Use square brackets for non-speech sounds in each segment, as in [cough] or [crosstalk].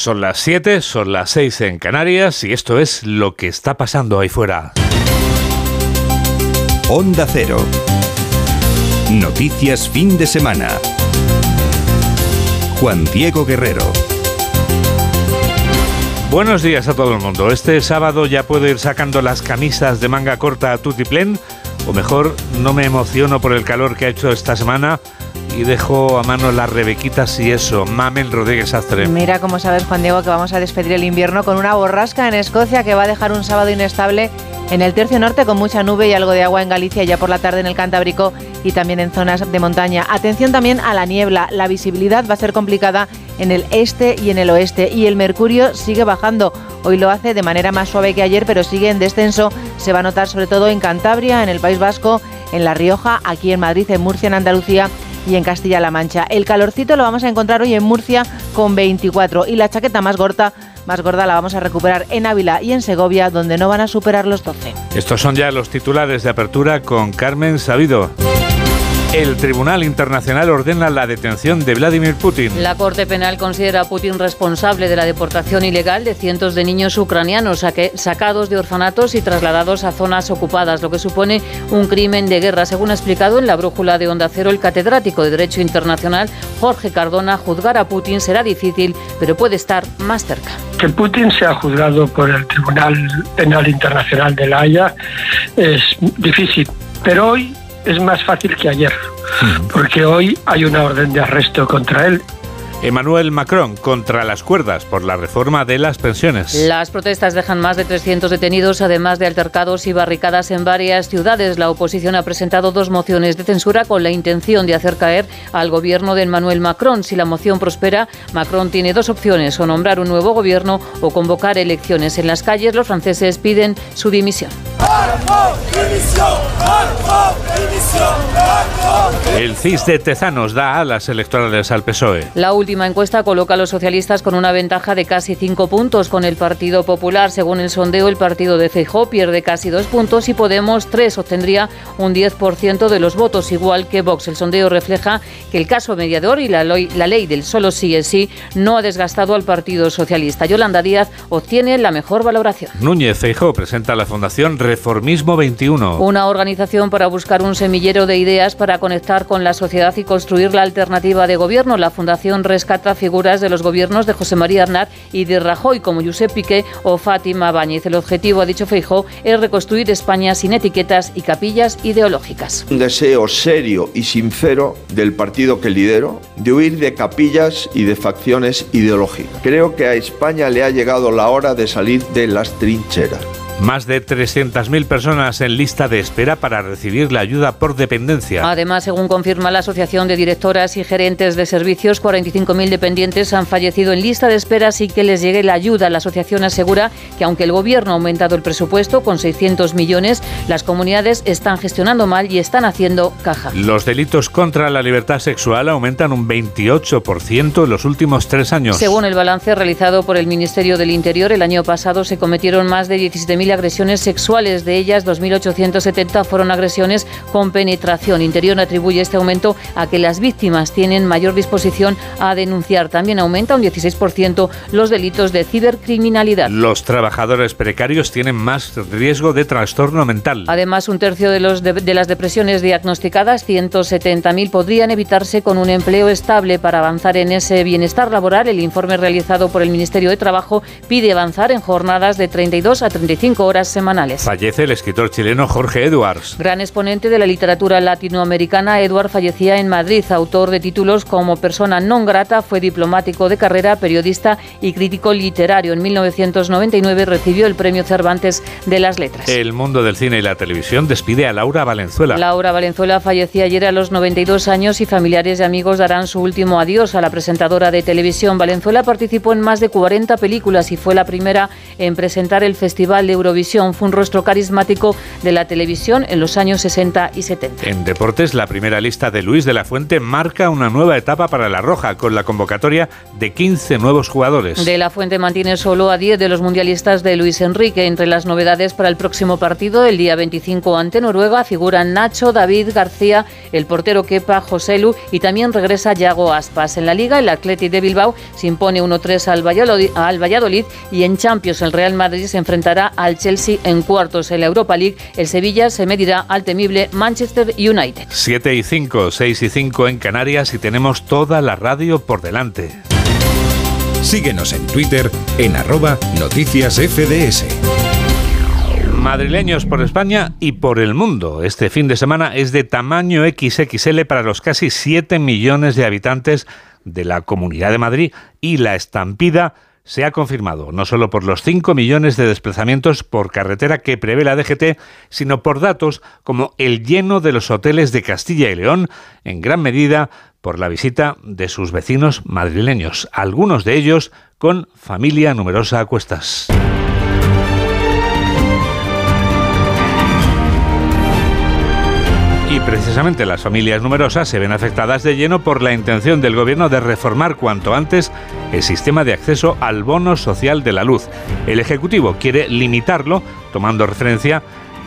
Son las 7, son las 6 en Canarias y esto es lo que está pasando ahí fuera. Onda Cero. Noticias fin de semana. Juan Diego Guerrero. Buenos días a todo el mundo. Este sábado ya puedo ir sacando las camisas de manga corta a tutiplén, o mejor, no me emociono por el calor que ha hecho esta semana y dejo a mano las rebequitas y eso. Mamel Rodríguez Astre. Mira cómo sabes, Juan Diego, que vamos a despedir el invierno con una borrasca en Escocia que va a dejar un sábado inestable en el tercio norte con mucha nube y algo de agua en Galicia ya por la tarde en el Cantábrico y también en zonas de montaña. Atención también a la niebla. La visibilidad va a ser complicada en el este y en el oeste y el mercurio sigue bajando. Hoy lo hace de manera más suave que ayer, pero sigue en descenso. Se va a notar sobre todo en Cantabria, en el País Vasco, en La Rioja, aquí en Madrid, en Murcia, en Andalucía y en Castilla-La Mancha. El calorcito lo vamos a encontrar hoy en Murcia con 24 y la chaqueta más gorda, más gorda la vamos a recuperar en Ávila y en Segovia, donde no van a superar los 12. Estos son ya los titulares de apertura con Carmen Sabido. El Tribunal Internacional ordena la detención de Vladimir Putin. La Corte Penal considera a Putin responsable de la deportación ilegal de cientos de niños ucranianos sacados de orfanatos y trasladados a zonas ocupadas, lo que supone un crimen de guerra. Según ha explicado en la brújula de Onda Cero el catedrático de Derecho Internacional, Jorge Cardona, juzgar a Putin será difícil, pero puede estar más cerca. Que Putin sea juzgado por el Tribunal Penal Internacional de La Haya es difícil, pero hoy es más fácil que ayer, porque hoy hay una orden de arresto contra él Emmanuel Macron contra las cuerdas por la reforma de las pensiones. Las protestas dejan más de 300 detenidos, además de altercados y barricadas en varias ciudades. La oposición ha presentado dos mociones de censura con la intención de hacer caer al gobierno de Emmanuel Macron. Si la moción prospera, Macron tiene dos opciones, o nombrar un nuevo gobierno o convocar elecciones. En las calles los franceses piden su dimisión. El CIS de Tezanos da alas electorales al PSOE. La última encuesta coloca a los socialistas con una ventaja de casi cinco puntos con el Partido Popular. Según el sondeo, el partido de Feijó pierde casi dos puntos y Podemos tres obtendría un 10% de los votos, igual que Vox. El sondeo refleja que el caso mediador y la ley, la ley del solo sí es sí no ha desgastado al Partido Socialista. Yolanda Díaz obtiene la mejor valoración. Núñez Feijó presenta la Fundación Reformismo 21. Una organización para buscar un semillero de ideas para conectar con la sociedad y construir la alternativa de gobierno. La Fundación rescata figuras de los gobiernos de José María Arnaz y de Rajoy, como Josep Piqué o Fátima Báñez. El objetivo, ha dicho Feijó, es reconstruir España sin etiquetas y capillas ideológicas. Un deseo serio y sincero del partido que lidero de huir de capillas y de facciones ideológicas. Creo que a España le ha llegado la hora de salir de las trincheras. Más de 300.000 personas en lista de espera para recibir la ayuda por dependencia. Además, según confirma la Asociación de Directoras y Gerentes de Servicios, 45.000 dependientes han fallecido en lista de espera sin que les llegue la ayuda. La asociación asegura que aunque el Gobierno ha aumentado el presupuesto con 600 millones, las comunidades están gestionando mal y están haciendo caja. Los delitos contra la libertad sexual aumentan un 28% en los últimos tres años. Según el balance realizado por el Ministerio del Interior, el año pasado se cometieron más de 17.000 agresiones sexuales. De ellas, 2.870 fueron agresiones con penetración. Interior atribuye este aumento a que las víctimas tienen mayor disposición a denunciar. También aumenta un 16% los delitos de cibercriminalidad. Los trabajadores precarios tienen más riesgo de trastorno mental. Además, un tercio de, los de, de las depresiones diagnosticadas, 170.000, podrían evitarse con un empleo estable. Para avanzar en ese bienestar laboral, el informe realizado por el Ministerio de Trabajo pide avanzar en jornadas de 32 a 35 horas semanales. Fallece el escritor chileno Jorge Edwards. Gran exponente de la literatura latinoamericana, Edward fallecía en Madrid, autor de títulos como Persona non grata, fue diplomático de carrera, periodista y crítico literario. En 1999 recibió el Premio Cervantes de las Letras. El mundo del cine y la televisión despide a Laura Valenzuela. Laura Valenzuela fallecía ayer a los 92 años y familiares y amigos darán su último adiós a la presentadora de televisión. Valenzuela participó en más de 40 películas y fue la primera en presentar el Festival Euro Eurovisión. Fue un rostro carismático de la televisión en los años 60 y 70. En deportes, la primera lista de Luis de la Fuente marca una nueva etapa para la Roja, con la convocatoria de 15 nuevos jugadores. De la Fuente mantiene solo a 10 de los mundialistas de Luis Enrique. Entre las novedades para el próximo partido, el día 25 ante Noruega, figuran Nacho, David García, el portero Kepa, Joselu y también regresa Yago Aspas. En la Liga, el Athletic de Bilbao se impone 1-3 al Valladolid, al Valladolid y en Champions el Real Madrid se enfrentará al Chelsea en cuartos. En la Europa League, el Sevilla se medirá al temible Manchester United. 7 y 5, 6 y 5 en Canarias y tenemos toda la radio por delante. Síguenos en Twitter en arroba noticias FDS. Madrileños por España y por el mundo. Este fin de semana es de tamaño XXL para los casi 7 millones de habitantes de la Comunidad de Madrid y la estampida se ha confirmado no solo por los 5 millones de desplazamientos por carretera que prevé la DGT, sino por datos como el lleno de los hoteles de Castilla y León, en gran medida por la visita de sus vecinos madrileños, algunos de ellos con familia numerosa a cuestas. Y precisamente las familias numerosas se ven afectadas de lleno por la intención del gobierno de reformar cuanto antes el sistema de acceso al bono social de la luz. El Ejecutivo quiere limitarlo tomando referencia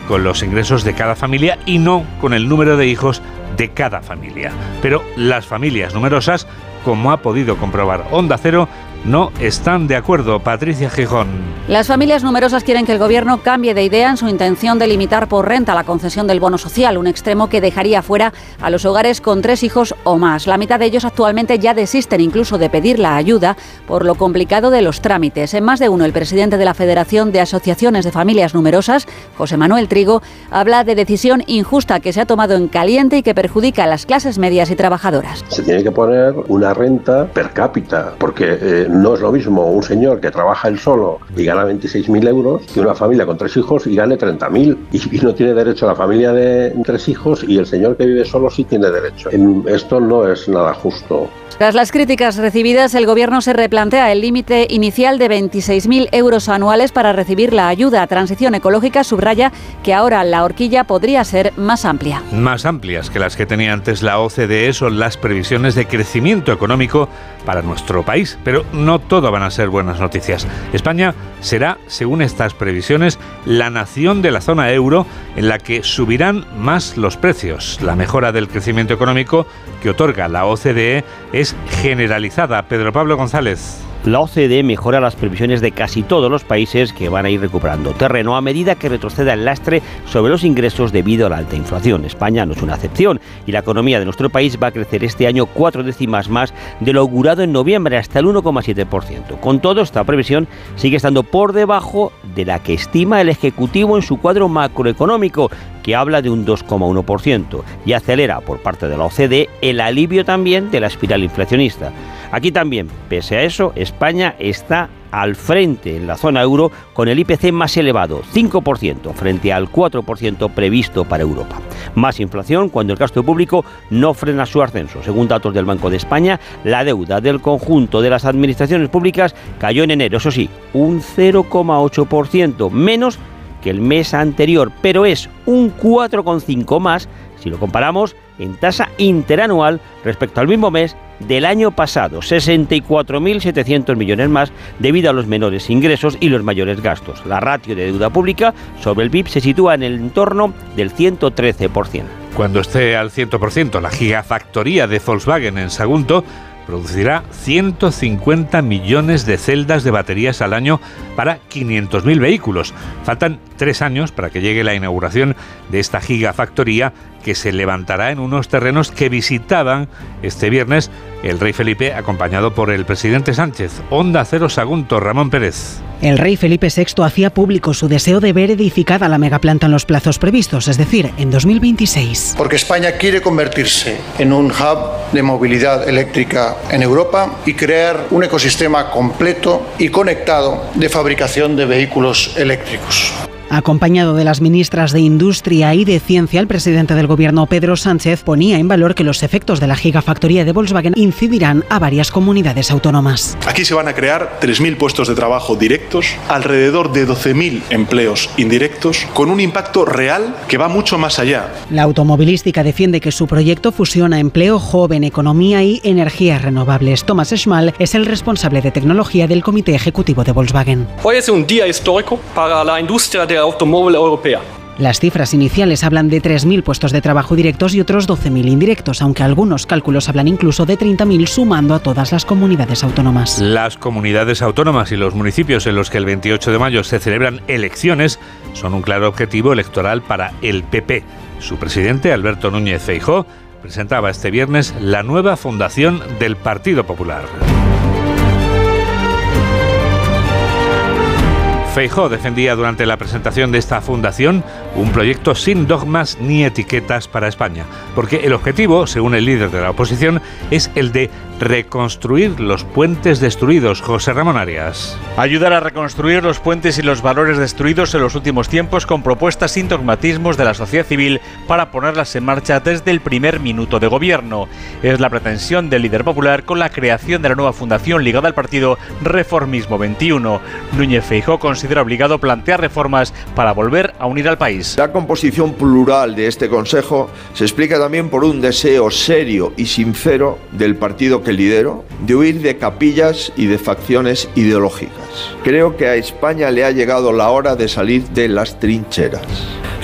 con los ingresos de cada familia y no con el número de hijos de cada familia. Pero las familias numerosas, como ha podido comprobar Onda Cero, no están de acuerdo. Patricia Gijón. Las familias numerosas quieren que el gobierno cambie de idea en su intención de limitar por renta la concesión del bono social, un extremo que dejaría fuera a los hogares con tres hijos o más. La mitad de ellos actualmente ya desisten incluso de pedir la ayuda por lo complicado de los trámites. En más de uno, el presidente de la Federación de Asociaciones de Familias Numerosas, José Manuel Trigo, habla de decisión injusta que se ha tomado en caliente y que perjudica a las clases medias y trabajadoras. Se tiene que poner una renta per cápita, porque eh, no es lo mismo un señor que trabaja él solo y gana 26.000 euros que una familia con tres hijos y gane 30.000 y, y no tiene derecho a la familia de tres hijos y el señor que vive solo sí tiene derecho. En- Esto no es nada justo. Tras las críticas recibidas, el Gobierno se replantea el límite inicial de 26.000 euros anuales para recibir la ayuda. Transición Ecológica subraya que ahora la horquilla podría ser más amplia. Más amplias que las que tenía antes la OCDE son las previsiones de crecimiento económico para nuestro país, pero no todo van a ser buenas noticias. España será, según estas previsiones, la nación de la zona euro en la que subirán más los precios. La mejora del crecimiento económico que otorga la OCDE es generalizada. Pedro Pablo González. La OCDE mejora las previsiones de casi todos los países que van a ir recuperando terreno a medida que retroceda el lastre sobre los ingresos debido a la alta inflación. España no es una excepción y la economía de nuestro país va a crecer este año cuatro décimas más de lo augurado en noviembre hasta el 1,7%. Con todo, esta previsión sigue estando por debajo de la que estima el Ejecutivo en su cuadro macroeconómico, que habla de un 2,1% y acelera por parte de la OCDE el alivio también de la espiral inflacionista. Aquí también, pese a eso, España está al frente en la zona euro con el IPC más elevado, 5%, frente al 4% previsto para Europa. Más inflación cuando el gasto público no frena su ascenso. Según datos del Banco de España, la deuda del conjunto de las administraciones públicas cayó en enero, eso sí, un 0,8%, menos que el mes anterior, pero es un 4,5 más si lo comparamos en tasa interanual respecto al mismo mes del año pasado, 64.700 millones más debido a los menores ingresos y los mayores gastos. La ratio de deuda pública sobre el PIB se sitúa en el entorno del 113%. Cuando esté al 100%, la gigafactoría de Volkswagen en Sagunto producirá 150 millones de celdas de baterías al año para 500.000 vehículos. Faltan tres años para que llegue la inauguración de esta gigafactoría que se levantará en unos terrenos que visitaban este viernes el rey Felipe acompañado por el presidente Sánchez. Onda Cero Sagunto, Ramón Pérez. El rey Felipe VI hacía público su deseo de ver edificada la megaplanta en los plazos previstos, es decir, en 2026. Porque España quiere convertirse en un hub de movilidad eléctrica en Europa y crear un ecosistema completo y conectado de fabricación de vehículos eléctricos. Acompañado de las ministras de Industria y de Ciencia, el presidente del gobierno Pedro Sánchez ponía en valor que los efectos de la gigafactoría de Volkswagen incidirán a varias comunidades autónomas. Aquí se van a crear 3.000 puestos de trabajo directos, alrededor de 12.000 empleos indirectos, con un impacto real que va mucho más allá. La automovilística defiende que su proyecto fusiona empleo joven, economía y energías renovables. Thomas Schmal es el responsable de tecnología del Comité Ejecutivo de Volkswagen. Hoy es un día histórico para la industria de automóvil europea. Las cifras iniciales hablan de 3.000 puestos de trabajo directos y otros 12.000 indirectos, aunque algunos cálculos hablan incluso de 30.000 sumando a todas las comunidades autónomas. Las comunidades autónomas y los municipios en los que el 28 de mayo se celebran elecciones son un claro objetivo electoral para el PP. Su presidente, Alberto Núñez Feijó, presentaba este viernes la nueva fundación del Partido Popular. Feijó defendía durante la presentación de esta fundación un proyecto sin dogmas ni etiquetas para España, porque el objetivo, según el líder de la oposición, es el de reconstruir los puentes destruidos. José Ramón Arias. Ayudar a reconstruir los puentes y los valores destruidos en los últimos tiempos con propuestas sin dogmatismos de la sociedad civil para ponerlas en marcha desde el primer minuto de gobierno. Es la pretensión del líder popular con la creación de la nueva fundación ligada al partido Reformismo 21. Núñez Feijó considera obligado plantear reformas para volver a unir al país. La composición plural de este Consejo se explica también por un deseo serio y sincero del partido que lidero de huir de capillas y de facciones ideológicas. Creo que a España le ha llegado la hora de salir de las trincheras.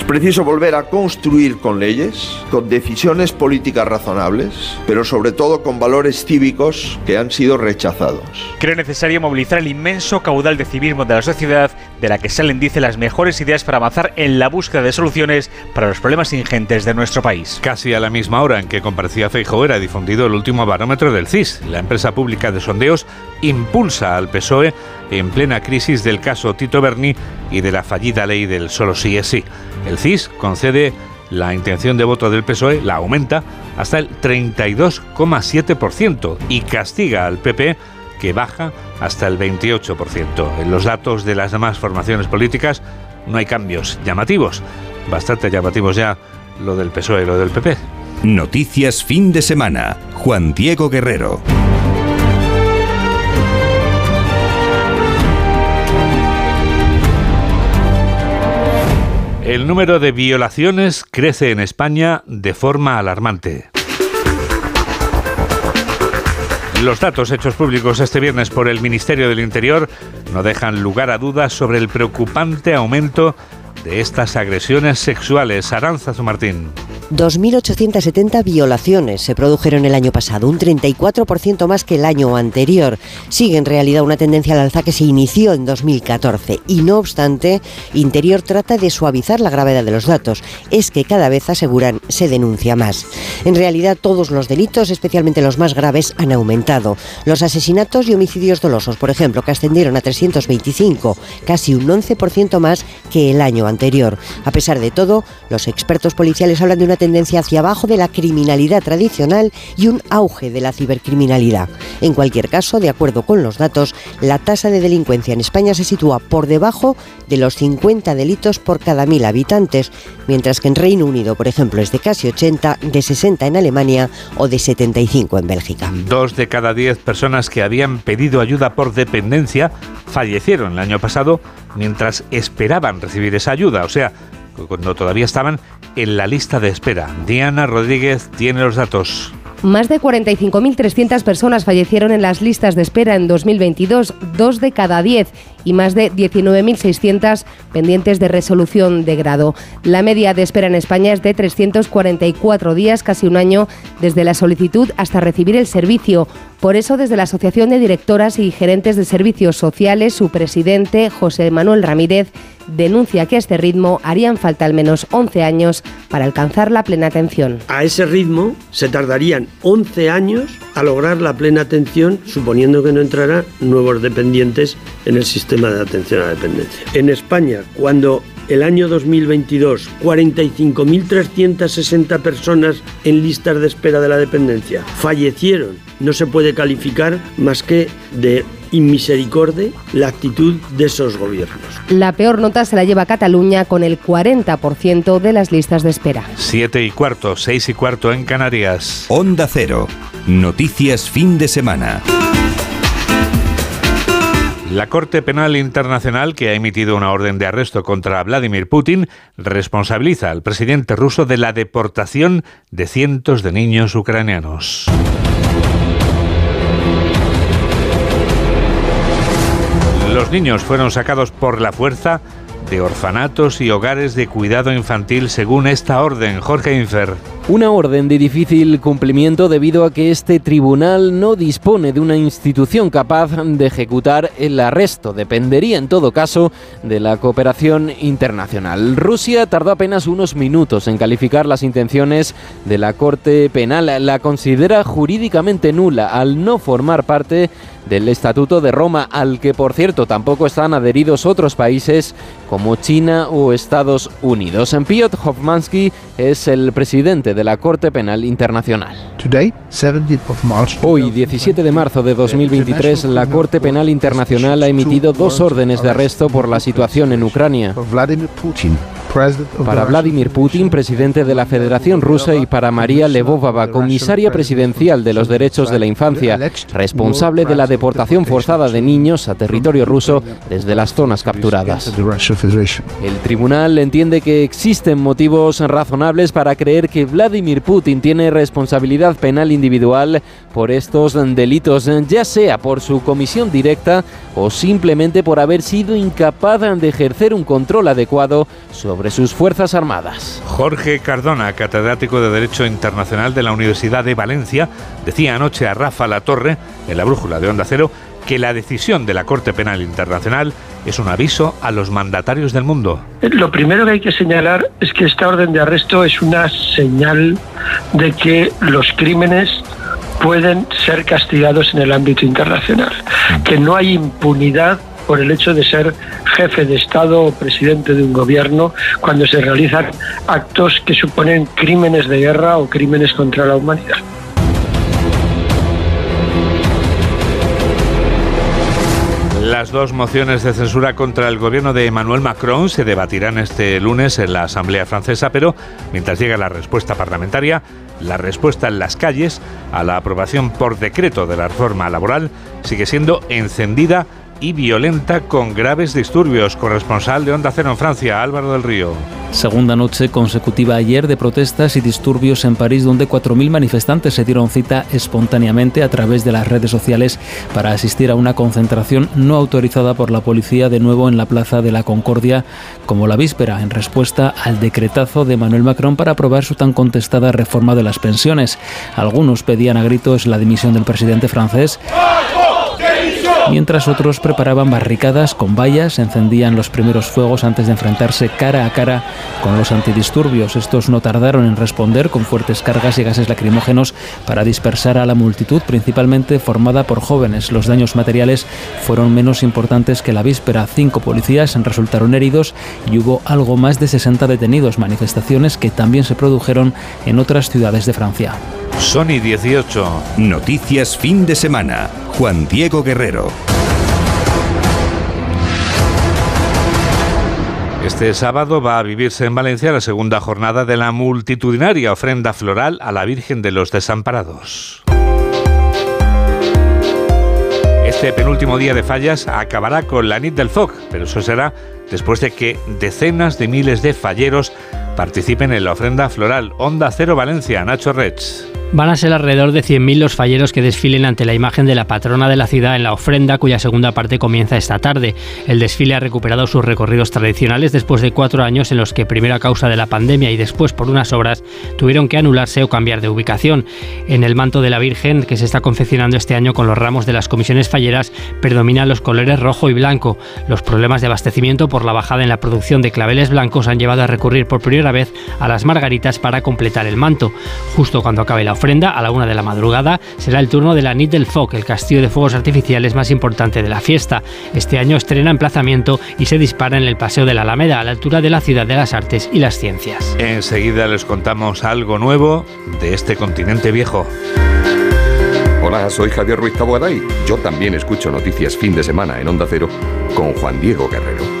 Es preciso volver a construir con leyes, con decisiones políticas razonables, pero sobre todo con valores cívicos que han sido rechazados. Cree necesario movilizar el inmenso caudal de civismo de la sociedad, de la que salen, dice, las mejores ideas para avanzar en la búsqueda de soluciones para los problemas ingentes de nuestro país. Casi a la misma hora en que comparecía Feijóo era difundido el último barómetro del CIS. La empresa pública de sondeos impulsa al PSOE en plena crisis del caso Tito Berni y de la fallida ley del solo sí es sí. El CIS concede la intención de voto del PSOE, la aumenta hasta el 32,7% y castiga al PP que baja hasta el 28%. En los datos de las demás formaciones políticas no hay cambios llamativos. Bastante llamativos ya lo del PSOE y lo del PP. Noticias fin de semana. Juan Diego Guerrero. El número de violaciones crece en España de forma alarmante. Los datos hechos públicos este viernes por el Ministerio del Interior no dejan lugar a dudas sobre el preocupante aumento de estas agresiones sexuales. Aranzazu Martín. 2.870 violaciones se produjeron el año pasado, un 34% más que el año anterior. Sigue en realidad una tendencia al alza que se inició en 2014 y no obstante, Interior trata de suavizar la gravedad de los datos. Es que cada vez aseguran se denuncia más. En realidad todos los delitos, especialmente los más graves, han aumentado. Los asesinatos y homicidios dolosos, por ejemplo, que ascendieron a 325, casi un 11% más que el año anterior. A pesar de todo, los expertos policiales hablan de una tendencia hacia abajo de la criminalidad tradicional y un auge de la cibercriminalidad. En cualquier caso, de acuerdo con los datos, la tasa de delincuencia en España se sitúa por debajo de los 50 delitos por cada mil habitantes, mientras que en Reino Unido, por ejemplo, es de casi 80, de 60 en Alemania o de 75 en Bélgica. Dos de cada diez personas que habían pedido ayuda por dependencia fallecieron el año pasado mientras esperaban recibir esa ayuda, o sea, cuando todavía estaban en la lista de espera. Diana Rodríguez tiene los datos. Más de 45.300 personas fallecieron en las listas de espera en 2022, dos de cada diez, y más de 19.600 pendientes de resolución de grado. La media de espera en España es de 344 días, casi un año desde la solicitud hasta recibir el servicio. Por eso, desde la Asociación de Directoras y Gerentes de Servicios Sociales, su presidente, José Manuel Ramírez, denuncia que a este ritmo harían falta al menos 11 años para alcanzar la plena atención. A ese ritmo se tardarían 11 años a lograr la plena atención, suponiendo que no entrarán nuevos dependientes en el sistema de atención a la dependencia. En España, cuando el año 2022 45.360 personas en listas de espera de la dependencia fallecieron, no se puede calificar más que de inmisericorde la actitud de esos gobiernos. La peor nota se la lleva Cataluña con el 40% de las listas de espera. Siete y cuarto, seis y cuarto en Canarias. Onda Cero. Noticias fin de semana. La Corte Penal Internacional, que ha emitido una orden de arresto contra Vladimir Putin, responsabiliza al presidente ruso de la deportación de cientos de niños ucranianos. Los niños fueron sacados por la fuerza de orfanatos y hogares de cuidado infantil según esta orden. Jorge Infer. Una orden de difícil cumplimiento debido a que este tribunal no dispone de una institución capaz de ejecutar el arresto. Dependería en todo caso de la cooperación internacional. Rusia tardó apenas unos minutos en calificar las intenciones de la Corte Penal. La considera jurídicamente nula al no formar parte del Estatuto de Roma, al que por cierto tampoco están adheridos otros países como China o Estados Unidos. Piotr Hofmansky es el presidente de la Corte Penal Internacional. Hoy, 17 de marzo de 2023, la Corte Penal Internacional ha emitido dos órdenes de arresto por la situación en Ucrania. Para Vladimir Putin, presidente de la Federación Rusa, y para María Levovava, comisaria presidencial de los derechos de la infancia, responsable de la deportación forzada de niños a territorio ruso desde las zonas capturadas. El tribunal entiende que existen motivos razonables para creer que Vladimir Putin tiene responsabilidad penal individual por estos delitos, ya sea por su comisión directa o simplemente por haber sido incapaz de ejercer un control adecuado sobre sus Fuerzas Armadas. Jorge Cardona, catedrático de Derecho Internacional de la Universidad de Valencia, decía anoche a Rafa La Torre, en la brújula de Onda Cero, que la decisión de la Corte Penal Internacional es un aviso a los mandatarios del mundo. Lo primero que hay que señalar es que esta orden de arresto es una señal de que los crímenes pueden ser castigados en el ámbito internacional, que no hay impunidad por el hecho de ser jefe de Estado o presidente de un gobierno cuando se realizan actos que suponen crímenes de guerra o crímenes contra la humanidad. Las dos mociones de censura contra el gobierno de Emmanuel Macron se debatirán este lunes en la Asamblea Francesa, pero mientras llega la respuesta parlamentaria, la respuesta en las calles a la aprobación por decreto de la reforma laboral sigue siendo encendida y violenta con graves disturbios. Corresponsal de Onda Cero en Francia, Álvaro del Río. Segunda noche consecutiva ayer de protestas y disturbios en París, donde 4.000 manifestantes se dieron cita espontáneamente a través de las redes sociales para asistir a una concentración no autorizada por la policía de nuevo en la Plaza de la Concordia, como la víspera, en respuesta al decretazo de Manuel Macron para aprobar su tan contestada reforma de las pensiones. Algunos pedían a gritos la dimisión del presidente francés mientras otros preparaban barricadas con vallas, encendían los primeros fuegos antes de enfrentarse cara a cara con los antidisturbios. Estos no tardaron en responder con fuertes cargas y gases lacrimógenos para dispersar a la multitud, principalmente formada por jóvenes. Los daños materiales fueron menos importantes que la víspera. Cinco policías resultaron heridos y hubo algo más de 60 detenidos, manifestaciones que también se produjeron en otras ciudades de Francia. Sony 18. Noticias fin de semana. Juan Diego Guerrero. Este sábado va a vivirse en Valencia la segunda jornada de la multitudinaria ofrenda floral a la Virgen de los Desamparados. Este penúltimo día de fallas acabará con la nit del FOC, pero eso será después de que decenas de miles de falleros participen en la ofrenda floral Onda Cero Valencia, Nacho Rech. Van a ser alrededor de 100.000 los falleros que desfilen ante la imagen de la patrona de la ciudad en la ofrenda, cuya segunda parte comienza esta tarde. El desfile ha recuperado sus recorridos tradicionales después de cuatro años en los que, primero a causa de la pandemia y después por unas obras, tuvieron que anularse o cambiar de ubicación. En el manto de la Virgen, que se está confeccionando este año con los ramos de las comisiones falleras, predominan los colores rojo y blanco. Los problemas de abastecimiento por la bajada en la producción de claveles blancos han llevado a recurrir por primera vez a las margaritas para completar el manto. Justo cuando acabe la ofrenda, a la una de la madrugada, será el turno de la Nit del Foc, el castillo de fuegos artificiales más importante de la fiesta. Este año estrena emplazamiento y se dispara en el Paseo de la Alameda, a la altura de la Ciudad de las Artes y las Ciencias. Enseguida les contamos algo nuevo de este continente viejo. Hola, soy Javier Ruiz Taboaday. Yo también escucho noticias fin de semana en Onda Cero con Juan Diego Guerrero.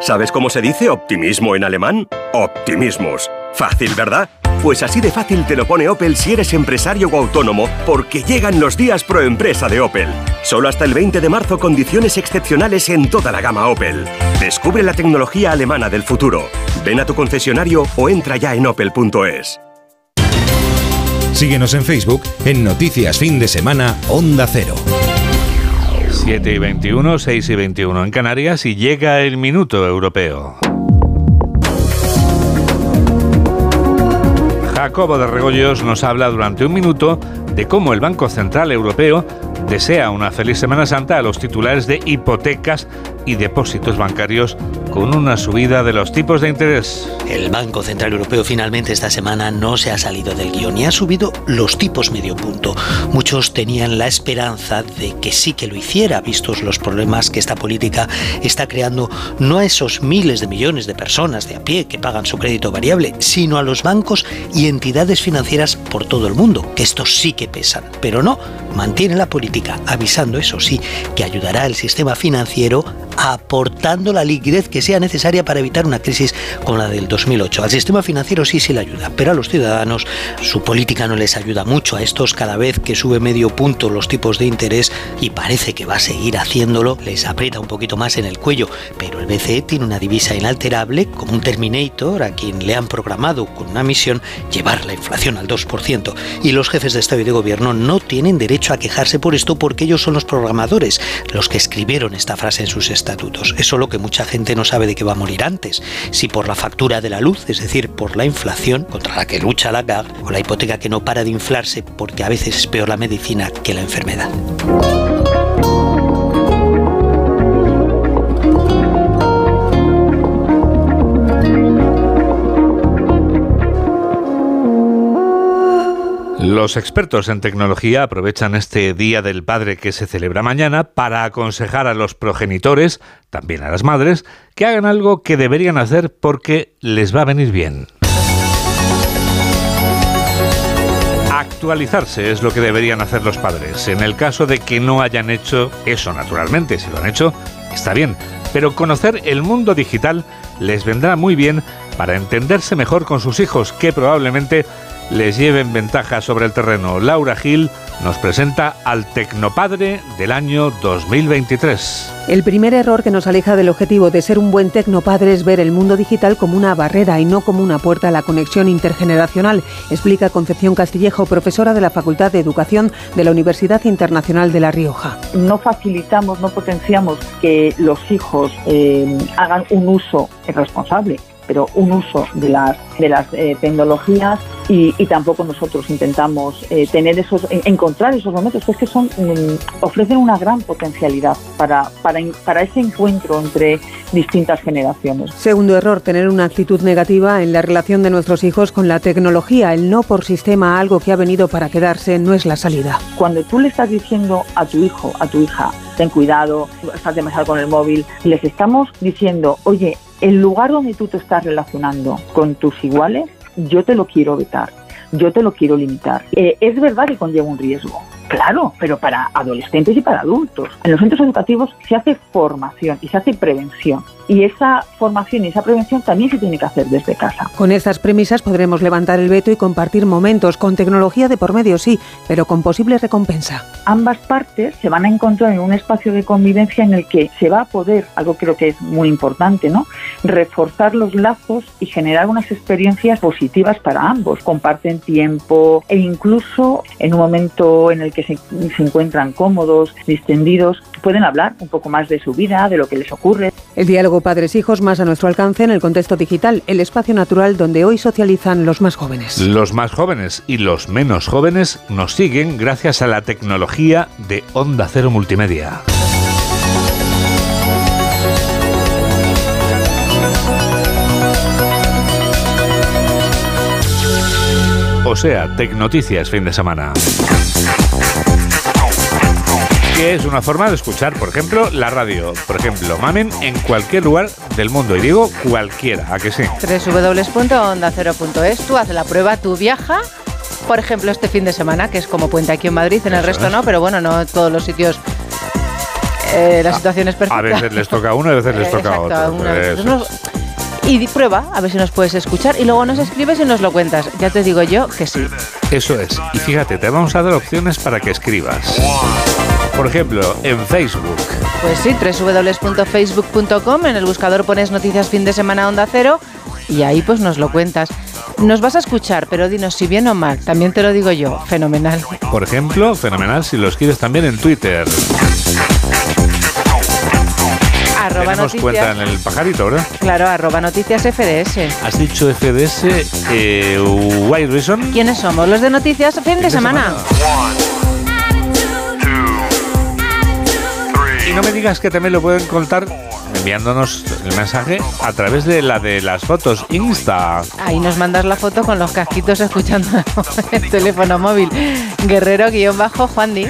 ¿Sabes cómo se dice optimismo en alemán? Optimismus. Fácil, ¿verdad? Pues así de fácil te lo pone Opel si eres empresario o autónomo, porque llegan los días pro empresa de Opel. Solo hasta el 20 de marzo condiciones excepcionales en toda la gama Opel. Descubre la tecnología alemana del futuro. Ven a tu concesionario o entra ya en opel.es. Síguenos en Facebook en Noticias Fin de Semana Onda Cero. 7 y 21, 6 y 21 en Canarias y llega el minuto europeo. Jacobo de Regoyos nos habla durante un minuto de cómo el Banco Central Europeo desea una feliz Semana Santa a los titulares de hipotecas y depósitos bancarios con una subida de los tipos de interés. El Banco Central Europeo finalmente esta semana no se ha salido del guion y ha subido los tipos medio punto. Muchos tenían la esperanza de que sí que lo hiciera, vistos los problemas que esta política está creando no a esos miles de millones de personas de a pie que pagan su crédito variable, sino a los bancos y entidades financieras por todo el mundo, que estos sí que pesan. Pero no, mantiene la política, avisando, eso sí, que ayudará al sistema financiero aportando la liquidez que sea necesaria para evitar una crisis como la del 2008. Al sistema financiero sí se le ayuda, pero a los ciudadanos su política no les ayuda mucho. A estos cada vez que sube medio punto los tipos de interés y parece que va a seguir haciéndolo, les aprieta un poquito más en el cuello. Pero el BCE tiene una divisa inalterable como un Terminator a quien le han programado con una misión llevar la inflación al 2%. Y los jefes de Estado y de Gobierno no tienen derecho a quejarse por esto porque ellos son los programadores, los que escribieron esta frase en sus estatutos. Es solo que mucha gente no sabe de qué va a morir antes, si por la factura de la luz, es decir, por la inflación contra la que lucha la GAG, o la hipoteca que no para de inflarse porque a veces es peor la medicina que la enfermedad. Los expertos en tecnología aprovechan este Día del Padre que se celebra mañana para aconsejar a los progenitores, también a las madres, que hagan algo que deberían hacer porque les va a venir bien. Actualizarse es lo que deberían hacer los padres. En el caso de que no hayan hecho eso naturalmente, si lo han hecho, está bien. Pero conocer el mundo digital les vendrá muy bien para entenderse mejor con sus hijos, que probablemente les lleven ventaja sobre el terreno. Laura Gil nos presenta al Tecnopadre del año 2023. El primer error que nos aleja del objetivo de ser un buen tecnopadre es ver el mundo digital como una barrera y no como una puerta a la conexión intergeneracional, explica Concepción Castillejo, profesora de la Facultad de Educación de la Universidad Internacional de La Rioja. No facilitamos, no potenciamos que los hijos eh, hagan un uso responsable pero un uso de las, de las eh, tecnologías y, tampoco nosotros intentamos eh, tener esos, encontrar esos momentos, pues que son, mm, ofrecen una gran potencialidad para, para, para ese encuentro entre distintas generaciones. Segundo error, tener una actitud negativa en la relación de nuestros hijos con la tecnología. El no por sistema, algo que ha venido para quedarse, no es la salida. Cuando tú le estás diciendo a tu hijo, a tu hija, ten cuidado, estás demasiado con el móvil, les estamos diciendo, oye, el lugar donde tú te estás relacionando con tus iguales, yo te lo quiero vetar, yo te lo quiero limitar. Eh, es verdad que conlleva un riesgo, claro, pero para adolescentes y para adultos. En los centros educativos se hace formación y se hace prevención Y esa formación y esa prevención también se tiene que hacer desde casa. Con estas premisas podremos levantar el veto y compartir momentos, con tecnología de por medio sí, pero con posible recompensa. Ambas partes se van a encontrar en un espacio de convivencia en el que se va a poder, algo creo que es muy importante, ¿no? Reforzar los lazos y generar unas experiencias positivas para ambos. Comparten tiempo e incluso en un momento en el que se, se encuentran cómodos, distendidos, pueden hablar un poco más de su vida, de lo que les ocurre. El diálogo padres-hijos más a nuestro alcance en el contexto digital, el espacio natural donde hoy socializan los más jóvenes. Los más jóvenes y los menos jóvenes nos siguen gracias a la tecnología de Onda Cero Multimedia. O sea, Tecnoticias fin de semana. Que es una forma de escuchar, por ejemplo, la radio. Por ejemplo, mamen en cualquier lugar del mundo. Y digo cualquiera, ¿a que sí? www.ondacero.es. Tú haces la prueba, tú viaja. Por ejemplo, este fin de semana, que es como puente aquí en Madrid, en el resto es. no, pero bueno, no todos los sitios. eh, la situación es perfecta. A veces les toca a uno y a veces les [laughs] toca a Exacto, otro. a nos- Y prueba, a ver si nos puedes escuchar. Y luego nos escribes y nos lo cuentas. Ya te digo yo que sí. Eso es. Y fíjate, te vamos a dar opciones para que escribas. Por ejemplo, en Facebook. Pues sí, www.facebook.com. En el buscador pones noticias fin de semana onda cero. Y ahí pues nos lo cuentas. Nos vas a escuchar, pero dinos si bien o mal. También te lo digo yo. Fenomenal. Por ejemplo, fenomenal si lo escribes también en Twitter. Arroba Tenemos cuenta noticias. en el pajarito, ¿verdad? Claro, arroba noticias FDS. Has dicho FDS, eh, White Reason. ¿Quiénes somos? Los de noticias fin de semana. No me digas que también lo pueden contar enviándonos el mensaje a través de la de las fotos Insta. Ahí nos mandas la foto con los casquitos escuchando [laughs] el teléfono móvil. Guerrero-Juan Di.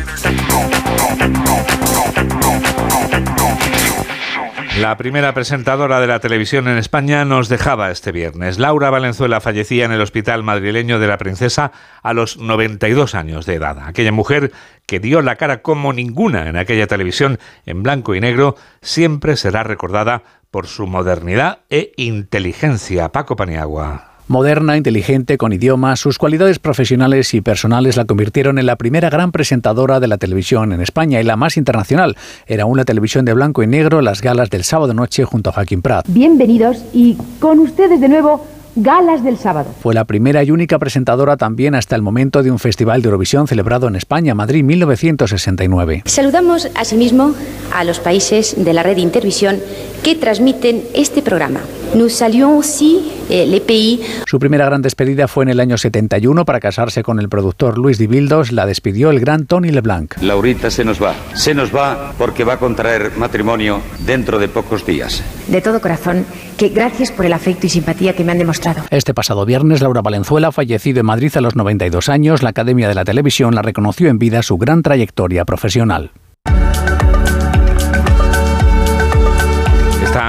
La primera presentadora de la televisión en España nos dejaba este viernes. Laura Valenzuela fallecía en el hospital madrileño de la Princesa a los 92 años de edad. Aquella mujer que dio la cara como ninguna en aquella televisión en blanco y negro siempre será recordada por su modernidad e inteligencia. Paco Paniagua. Moderna, inteligente, con idiomas, sus cualidades profesionales y personales la convirtieron en la primera gran presentadora de la televisión en España y la más internacional. Era una televisión de blanco y negro, las galas del sábado noche junto a Joaquín Prat. Bienvenidos y con ustedes de nuevo, Galas del Sábado. Fue la primera y única presentadora también hasta el momento de un festival de Eurovisión celebrado en España, Madrid 1969. Saludamos asimismo a los países de la red Intervisión que transmiten este programa. Nous saluons aussi eh, les pays Su primera gran despedida fue en el año 71 para casarse con el productor Luis Dibildos, la despidió el gran Tony LeBlanc. Laurita se nos va. Se nos va porque va a contraer matrimonio dentro de pocos días. de todo corazón que gracias por el afecto y simpatía que me han demostrado. Este pasado viernes, Laura Valenzuela, fallecido en Madrid a los 92 años, la Academia de la Televisión la reconoció en vida su gran trayectoria profesional.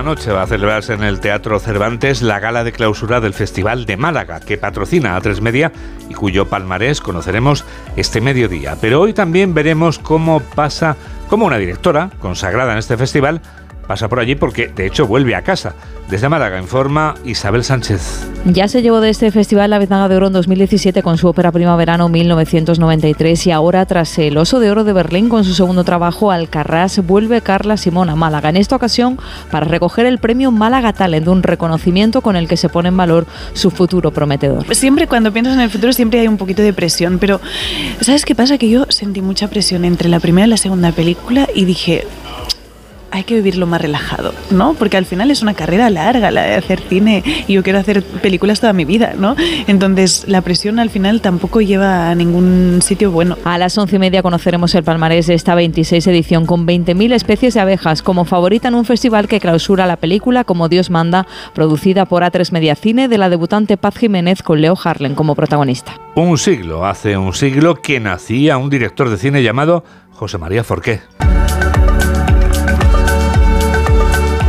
Noche va a celebrarse en el Teatro Cervantes la gala de clausura del Festival de Málaga, que patrocina a Tres Media y cuyo palmarés conoceremos este mediodía. Pero hoy también veremos cómo pasa, cómo una directora consagrada en este festival pasa por allí porque de hecho vuelve a casa. Desde Málaga informa Isabel Sánchez. Ya se llevó de este festival la Biznaga de Oro en 2017 con su ópera Primavera-Verano 1993 y ahora tras el Oso de Oro de Berlín con su segundo trabajo Alcarrás vuelve Carla Simón a Málaga. En esta ocasión para recoger el premio Málaga Talent, un reconocimiento con el que se pone en valor su futuro prometedor. Siempre cuando piensas en el futuro siempre hay un poquito de presión, pero ¿sabes qué pasa? Que yo sentí mucha presión entre la primera y la segunda película y dije, hay que vivirlo más relajado, ¿no? Porque al final es una carrera larga la de hacer cine y yo quiero hacer películas toda mi vida, ¿no? Entonces la presión al final tampoco lleva a ningún sitio bueno. A las once y media conoceremos el palmarés de esta 26 edición con 20.000 especies de abejas como favorita en un festival que clausura la película Como Dios manda, producida por A3 Media Cine de la debutante Paz Jiménez con Leo Harlen como protagonista. Un siglo, hace un siglo que nacía un director de cine llamado José María Forqué.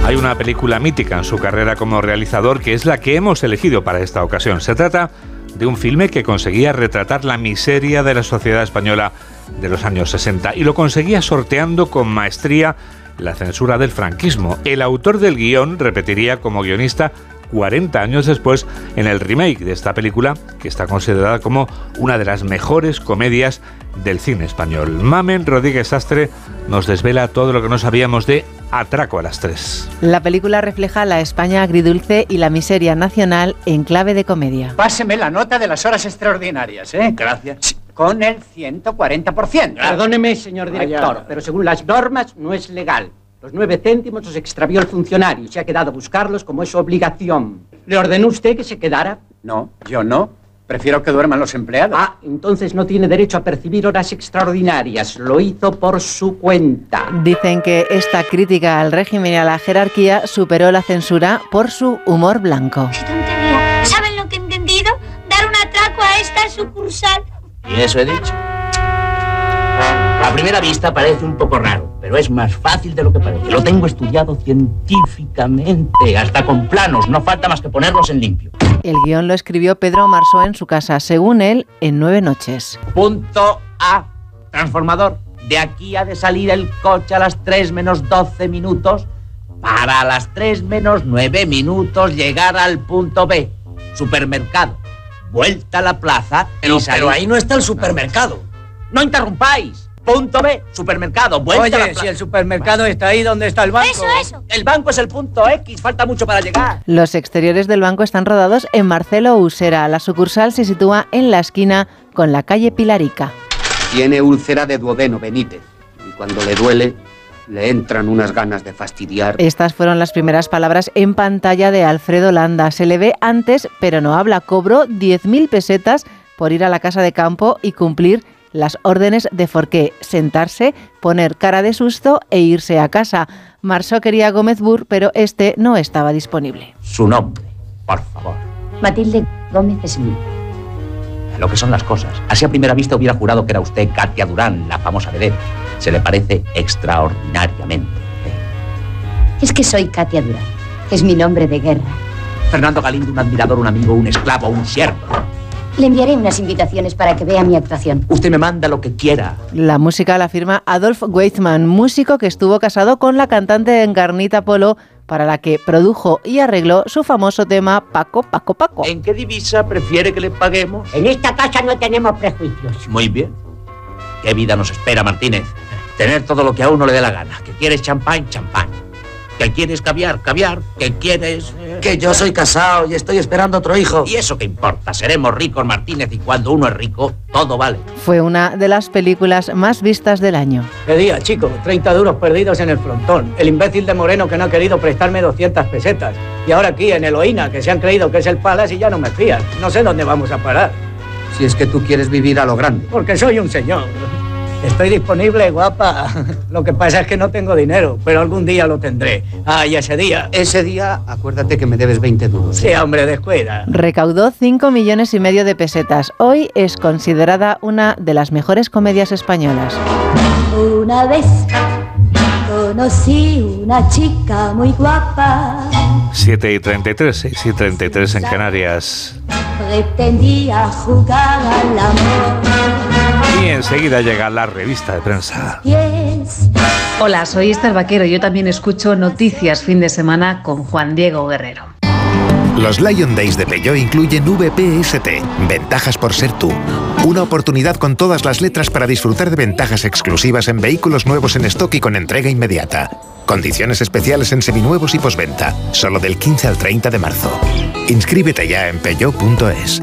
Hay una película mítica en su carrera como realizador que es la que hemos elegido para esta ocasión. Se trata de un filme que conseguía retratar la miseria de la sociedad española de los años 60 y lo conseguía sorteando con maestría la censura del franquismo. El autor del guion repetiría como guionista 40 años después en el remake de esta película, que está considerada como una de las mejores comedias del cine español. Mamen Rodríguez Astre nos desvela todo lo que no sabíamos de Atraco a las tres. La película refleja la España agridulce y la miseria nacional en clave de comedia. Páseme la nota de las horas extraordinarias, ¿eh? Gracias. Con el 140%. Perdóneme, señor director, pero según las normas no es legal. Los nueve céntimos los extravió el funcionario y se ha quedado a buscarlos como es su obligación. ¿Le ordenó usted que se quedara? No, yo no. Prefiero que duerman los empleados. Ah, entonces no tiene derecho a percibir horas extraordinarias. Lo hizo por su cuenta. Dicen que esta crítica al régimen y a la jerarquía superó la censura por su humor blanco. ¿Saben lo que he entendido? Dar un atraco a esta sucursal. Y eso he dicho. A primera vista parece un poco raro, pero es más fácil de lo que parece. Lo tengo estudiado científicamente, hasta con planos. No falta más que ponerlos en limpio. El guion lo escribió Pedro Marsó en su casa, según él, en nueve noches. Punto A. Transformador. De aquí ha de salir el coche a las 3 menos 12 minutos para a las 3 menos 9 minutos llegar al punto B. Supermercado. Vuelta a la plaza. Pero, y pero ahí no está el supermercado. No interrumpáis. Punto B, supermercado, vuelta Oye, si el supermercado está ahí, ¿dónde está el banco? Eso, eso. El banco es el punto X, falta mucho para llegar. Los exteriores del banco están rodados en Marcelo Usera. La sucursal se sitúa en la esquina con la calle Pilarica. Tiene úlcera de duodeno, Benítez. Y cuando le duele, le entran unas ganas de fastidiar. Estas fueron las primeras palabras en pantalla de Alfredo Landa. Se le ve antes, pero no habla. Cobró 10.000 pesetas por ir a la casa de campo y cumplir las órdenes de Forqué, sentarse, poner cara de susto e irse a casa. Marceau quería Gómez Burr, pero este no estaba disponible. Su nombre, por favor. Matilde Gómez Smith. Lo que son las cosas. Así a primera vista hubiera jurado que era usted Katia Durán, la famosa vedette. Se le parece extraordinariamente. Es que soy Katia Durán. Es mi nombre de guerra. Fernando Galindo, un admirador, un amigo, un esclavo, un siervo. Le enviaré unas invitaciones para que vea mi actuación. Usted me manda lo que quiera. La música la firma Adolf Weizmann, músico que estuvo casado con la cantante Encarnita Polo, para la que produjo y arregló su famoso tema Paco, Paco, Paco. ¿En qué divisa prefiere que le paguemos? En esta casa no tenemos prejuicios. Muy bien. ¿Qué vida nos espera, Martínez? Tener todo lo que a uno le dé la gana. ¿Que quieres champán? Champán. ¿Que quieres caviar? Caviar. ¿Que quieres...? eh? Que yo soy casado y estoy esperando otro hijo. ¿Y eso qué importa? Seremos ricos, Martínez, y cuando uno es rico, todo vale. Fue una de las películas más vistas del año. ¿Qué día, chico? 30 duros perdidos en el frontón. El imbécil de Moreno que no ha querido prestarme 200 pesetas. Y ahora aquí en Eloína, que se han creído que es el Palace y ya no me fían. No sé dónde vamos a parar. Si es que tú quieres vivir a lo grande. Porque soy un señor. Estoy disponible, guapa. [laughs] Lo que pasa es que no tengo dinero, pero algún día lo tendré. Ah, y ese día. Ese día, acuérdate que me debes 20 duros. Sí, hombre, descuida. Recaudó 5 millones y medio de pesetas. Hoy es considerada una de las mejores comedias españolas. Una vez conocí una chica muy guapa. 7 y 33, 6 y 33 en Canarias. Pretendía jugar al amor. Y enseguida llega la revista de prensa. Yes. Hola, soy Esther Vaquero. Yo también escucho Noticias Fin de Semana con Juan Diego Guerrero. Los Lion Days de Peugeot incluyen VPST, ventajas por ser tú. Una oportunidad con todas las letras para disfrutar de ventajas exclusivas en vehículos nuevos en stock y con entrega inmediata. Condiciones especiales en seminuevos y posventa, solo del 15 al 30 de marzo. Inscríbete ya en peugeot.es.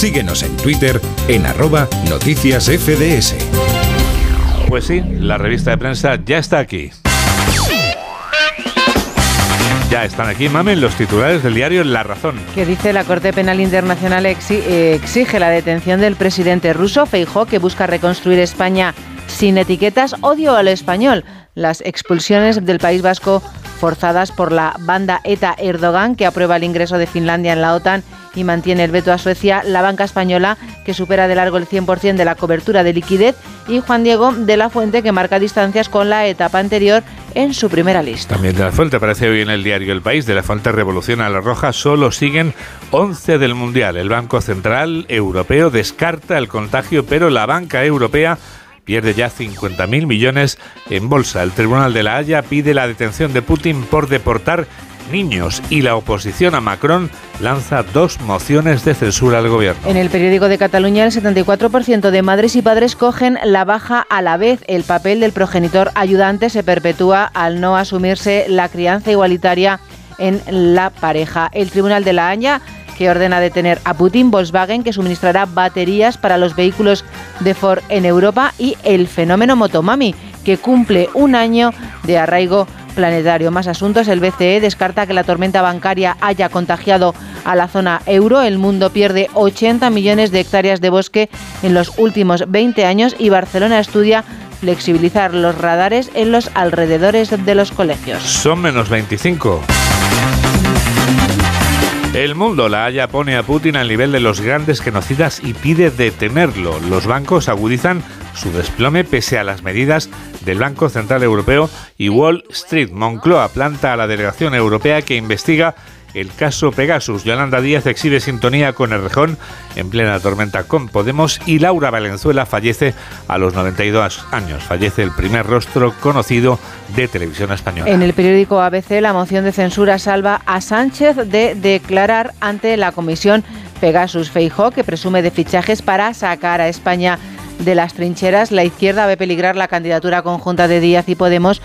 Síguenos en Twitter en arroba noticias FDS. Pues sí, la revista de prensa ya está aquí. Ya están aquí, mamen, los titulares del diario La Razón. que dice la Corte Penal Internacional exi- eh, exige la detención del presidente ruso Feijó, que busca reconstruir España sin etiquetas, odio al español. Las expulsiones del País Vasco forzadas por la banda ETA Erdogan, que aprueba el ingreso de Finlandia en la OTAN y mantiene el veto a Suecia, la banca española, que supera de largo el 100% de la cobertura de liquidez, y Juan Diego de la Fuente, que marca distancias con la etapa anterior en su primera lista. También de la Fuente aparece hoy en el diario El País. De la Fuente revoluciona a la roja, solo siguen 11 del Mundial. El Banco Central Europeo descarta el contagio, pero la banca europea pierde ya 50.000 millones en bolsa. El Tribunal de la Haya pide la detención de Putin por deportar niños y la oposición a Macron lanza dos mociones de censura al gobierno. En el periódico de Cataluña, el 74% de madres y padres cogen la baja a la vez. El papel del progenitor ayudante se perpetúa al no asumirse la crianza igualitaria en la pareja. El Tribunal de la Haya que ordena detener a Putin, Volkswagen, que suministrará baterías para los vehículos de Ford en Europa, y el fenómeno Motomami, que cumple un año de arraigo planetario. Más asuntos, el BCE descarta que la tormenta bancaria haya contagiado a la zona euro. El mundo pierde 80 millones de hectáreas de bosque en los últimos 20 años y Barcelona estudia flexibilizar los radares en los alrededores de los colegios. Son menos 25. El mundo, la Haya pone a Putin al nivel de los grandes genocidas y pide detenerlo. Los bancos agudizan su desplome pese a las medidas del Banco Central Europeo y Wall Street. Moncloa planta a la delegación europea que investiga el caso Pegasus. Yolanda Díaz exhibe sintonía con el rejón en plena tormenta con Podemos y Laura Valenzuela fallece a los 92 años. Fallece el primer rostro conocido de televisión española. En el periódico ABC, la moción de censura salva a Sánchez de declarar ante la comisión Pegasus Feijó, que presume de fichajes para sacar a España de las trincheras. La izquierda ve peligrar la candidatura conjunta de Díaz y Podemos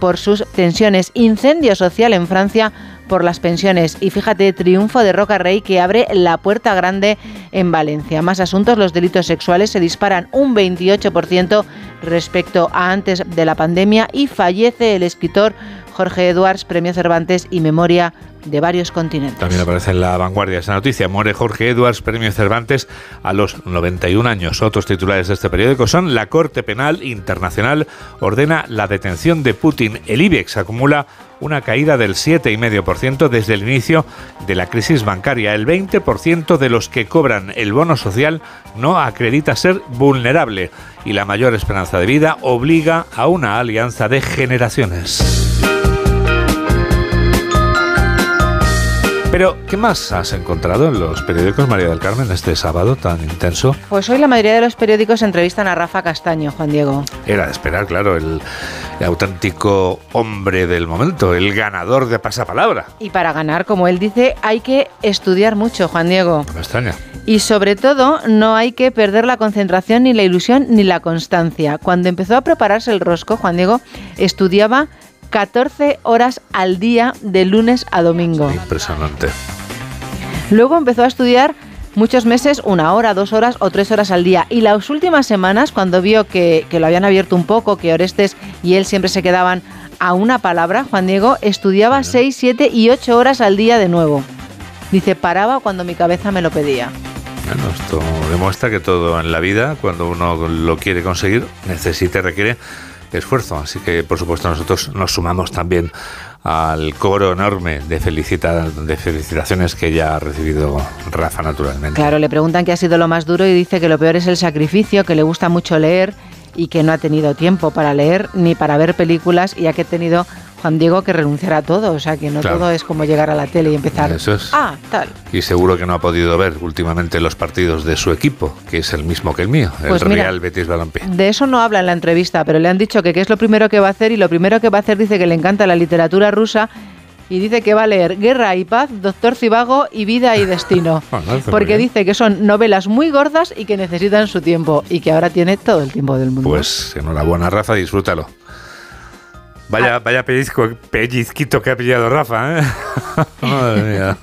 por sus tensiones. Incendio social en Francia por las pensiones. Y fíjate, triunfo de Roca Rey que abre la puerta grande en Valencia. Más asuntos, los delitos sexuales se disparan un 28% respecto a antes de la pandemia y fallece el escritor Jorge Eduards, Premio Cervantes y Memoria de varios continentes. También aparece en la vanguardia esa noticia. Muere Jorge Edwards, premio Cervantes, a los 91 años. Otros titulares de este periódico son La Corte Penal Internacional ordena la detención de Putin. El IBEX acumula una caída del 7,5% desde el inicio de la crisis bancaria. El 20% de los que cobran el bono social no acredita ser vulnerable y la mayor esperanza de vida obliga a una alianza de generaciones. Pero, ¿qué más has encontrado en los periódicos, María del Carmen, este sábado tan intenso? Pues hoy la mayoría de los periódicos entrevistan a Rafa Castaño, Juan Diego. Era de esperar, claro, el, auténtico hombre del momento, el ganador de pasapalabra. Y para ganar, como él dice, hay que estudiar mucho, Juan Diego. Me extraña. Y sobre todo, no hay que perder la concentración, ni la ilusión, ni la constancia. Cuando empezó a prepararse el rosco, Juan Diego estudiaba 14 horas al día de lunes a domingo. Impresionante. Luego empezó a estudiar muchos meses, una hora, dos horas o tres horas al día. Y las últimas semanas, cuando vio que, lo habían abierto un poco, que Orestes y él siempre se quedaban a una palabra, Juan Diego estudiaba seis, siete y ocho horas al día de nuevo. Dice, paraba cuando mi cabeza me lo pedía. Bueno, esto demuestra que todo en la vida, cuando uno lo quiere conseguir, necesita, requiere esfuerzo. Así que, por supuesto, nosotros nos sumamos también al coro enorme de, felicita, de felicitaciones que ya ha recibido Rafa naturalmente. Claro, le preguntan qué ha sido lo más duro y dice que lo peor es el sacrificio, que le gusta mucho leer y que no ha tenido tiempo para leer ni para ver películas, que ha tenido Juan Diego que renunciará a todo, o sea que no todo es como llegar a la tele y empezar. Eso es. Ah, tal. Y seguro que no ha podido ver últimamente los partidos de su equipo, que es el mismo que el mío, el pues Real Betis Balompié. De eso no habla en la entrevista, pero le han dicho que qué es lo primero que va a hacer y lo primero que va a hacer dice que le encanta la literatura rusa y dice que va a leer Guerra y Paz, Doctor Cibago y Vida y Destino. [laughs] porque dice que son novelas muy gordas y que necesitan su tiempo y que ahora tiene todo el tiempo del mundo. Pues enhorabuena, Rafa, disfrútalo. Vaya, ah. vaya pellizquito que ha pillado Rafa, ¿eh? [laughs] Madre mía.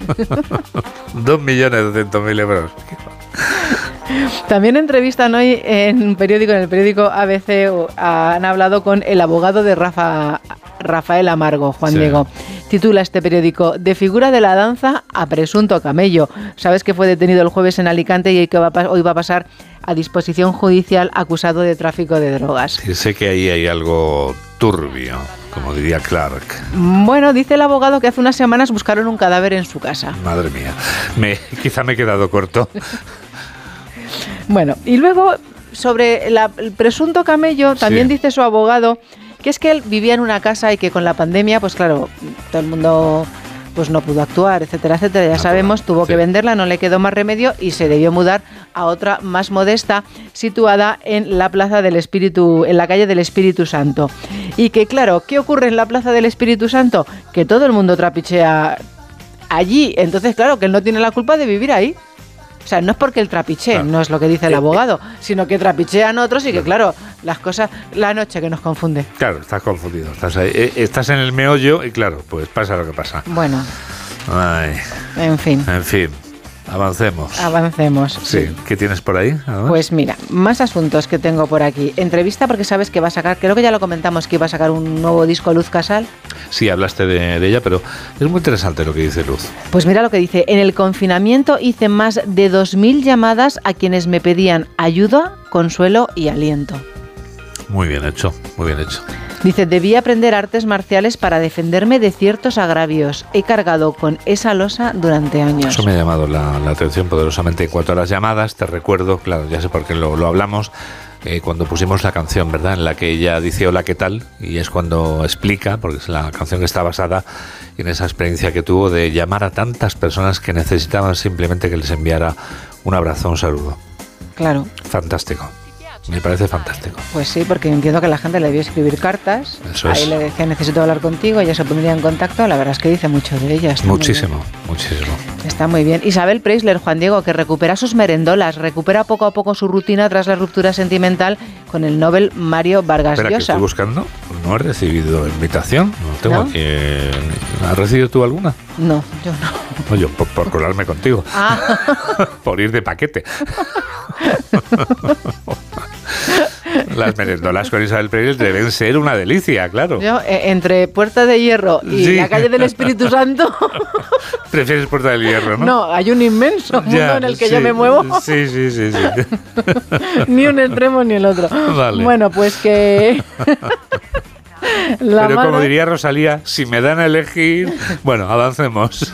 [laughs] Dos millones doscientos mil euros. También entrevistan hoy en un periódico, en el periódico ABC, han hablado con el abogado de Rafa, Rafael Amargo, Juan Diego. Titula este periódico De figura de la danza a presunto camello. Sabes que fue detenido el jueves en Alicante y hoy va a pasar a disposición judicial acusado de tráfico de drogas. Sé que ahí hay algo turbio, como diría Clark. Bueno, dice el abogado que hace unas semanas buscaron un cadáver en su casa. Madre mía, me, quizá me he quedado corto. [laughs] Bueno, y luego sobre la- el presunto camello, también Sí. dice su abogado que es que él vivía en una casa y que con la pandemia, pues claro, todo el mundo pues no pudo actuar, etcétera, etcétera. Ya sabemos, tuvo que venderla, no le quedó más remedio y se debió mudar a otra más modesta, situada en la Plaza del Espíritu, en la calle del Espíritu Santo. Y que claro, ¿qué ocurre en la Plaza del Espíritu Santo? Que todo el mundo trapichea allí. Entonces, claro, que él no tiene la culpa de vivir ahí. O sea, no es porque él trapiche, no es lo que dice el abogado, sino que trapichean otros y que, claro, las cosas, la noche que nos confunde. Claro, estás confundido. Estás, ahí, eh, estás en el meollo y claro, pues pasa lo que pasa. Bueno, Ay, en fin, en fin, avancemos. avancemos. Sí, ¿qué tienes por ahí? además? Pues mira, más asuntos que tengo por aquí. Entrevista porque sabes que va a sacar, creo que ya lo comentamos, que iba a sacar un nuevo disco Luz Casal. Sí, hablaste de, de ella, pero es muy interesante lo que dice Luz. Pues mira lo que dice, en el confinamiento hice más de 2.000 llamadas a quienes me pedían ayuda, consuelo y aliento. Muy bien hecho, muy bien hecho. Dice, debí aprender artes marciales para defenderme de ciertos agravios. He cargado con esa losa durante años. Eso me ha llamado la, la atención poderosamente. En cuanto a las llamadas, te recuerdo, claro, ya sé por qué lo, lo hablamos, eh, cuando pusimos la canción, ¿verdad? En la que ella dice hola, ¿qué tal? Y es cuando explica, porque es la canción que está basada en esa experiencia que tuvo de llamar a tantas personas que necesitaban simplemente que les enviara un abrazo, un saludo. Claro, Fantástico. Me parece fantástico. pues sí, porque entiendo que la gente le debió escribir cartas. Eso Ahí es. le decía, necesito hablar contigo, ella se pondría en contacto. La verdad es que dice mucho de ella. Muchísimo, muchísimo. Está muy bien. Isabel Preisler, Juan Diego, que recupera sus merendolas, recupera poco a poco su rutina tras la ruptura sentimental con el Nobel Mario Vargas Espera, que Llosa. estoy buscando. No he recibido invitación. No tengo ¿No? aquí. eh, ¿Has recibido tú alguna? No, yo no. No, yo por, por colarme contigo. Ah, [laughs] por ir de paquete. [laughs] Las merendolas con Isabel Pérez deben ser una delicia, claro. yo eh, entre Puerta de Hierro y Sí. la calle del Espíritu [laughs] Santo, Prefieres Puerta del Hierro, ¿no? no, hay un inmenso mundo Ya, en el que sí, yo me muevo. Sí, sí, sí, sí. [laughs] ni un extremo ni el otro. Vale. Bueno, pues que. [laughs] la Pero como madre- diría Rosalía, si me dan a elegir... Bueno, avancemos.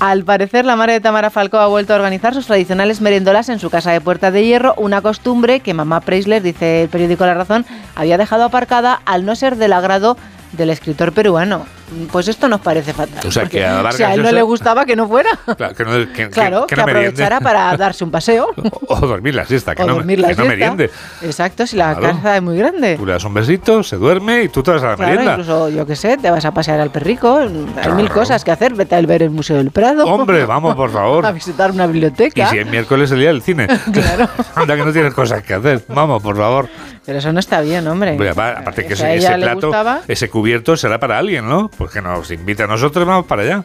Al parecer, la madre de Tamara Falcó ha vuelto a organizar sus tradicionales merendolas en su casa de Puerta de Hierro, una costumbre que mamá Preisler, dice el periódico La Razón, había dejado aparcada al no ser del agrado del escritor peruano. Pues esto nos parece fatal. O sea, porque que a a él no le gustaba, que no fuera. Claro, que no, que, Claro, que, que, no aprovechara para [laughs] darse un paseo. O dormir la siesta, que o no, dormir la que no siesta. meriende. Exacto, si la Claro. casa es muy grande. Tú le das un besito, se duerme y tú te vas a la Claro, merienda. incluso, yo qué sé, te vas a pasear al perrico. Hay mil cosas que hacer. Vete a ver el Museo del Prado. Hombre, [laughs] vamos, por favor. a visitar una Y biblioteca. si es miércoles el día del cine. [laughs] Claro. Anda que no tienes cosas que hacer. Vamos, por favor. Pero eso no está bien, hombre. Hombre, apa- aparte que ese, ese plato, gustaba. ese cubierto será para alguien, ¿no? Pues que nos invita a nosotros, vamos para allá.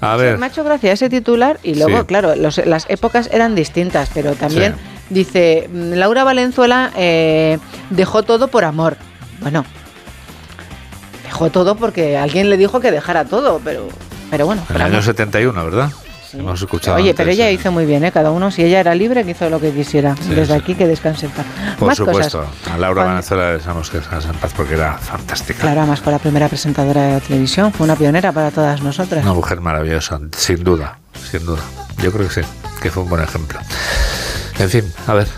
A ver. Me ha hecho gracia ese titular y luego, Sí. claro, los- las épocas eran distintas, pero también dice, mm, Laura Valenzuela eh, dejó todo por amor. Bueno, dejó todo porque alguien le dijo que dejara todo, pero, pero bueno. En el año amor. 71, ¿verdad? Hemos escuchado. Oye, antes, pero ella eh. hizo muy bien, ¿eh? Cada uno, si ella era libre, que hizo lo que quisiera. Sí, Desde aquí que descanse en paz. Por Más supuesto. cosas. A Laura Venezuela le deseamos que descanse en paz porque era fantástica. Claro, además fue la primera presentadora de televisión, fue una pionera para todas nosotras. Una mujer maravillosa, sin duda, sin duda. Yo creo que sí, que fue un buen ejemplo. En fin, a ver.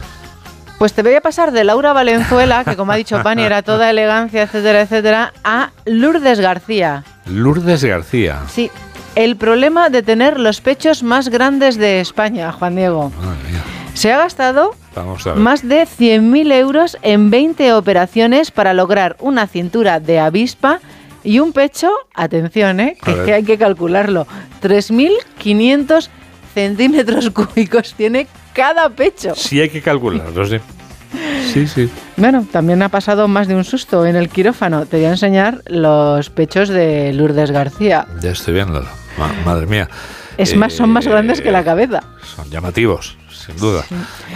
Pues te voy a pasar de Laura Valenzuela, que como ha dicho Pani era toda elegancia, etcétera, etcétera, a Lourdes García. Lourdes García. Sí, el problema de tener los pechos más grandes de España, Juan Diego. Madre mía. Se ha gastado más de 100.000 euros en 20 operaciones para lograr una cintura de avispa y un pecho, atención, ¿eh? Que hay que calcularlo, 3.500 centímetros cúbicos tiene cada pecho. Sí hay que calcularlo, sí. Sí, sí. Bueno, también ha pasado más de un susto en el quirófano. Te voy a enseñar los pechos de Lourdes García. Ya estoy viéndolo. Ma- madre mía. Es más, son más Eh, grandes que la cabeza. Son llamativos, sin duda.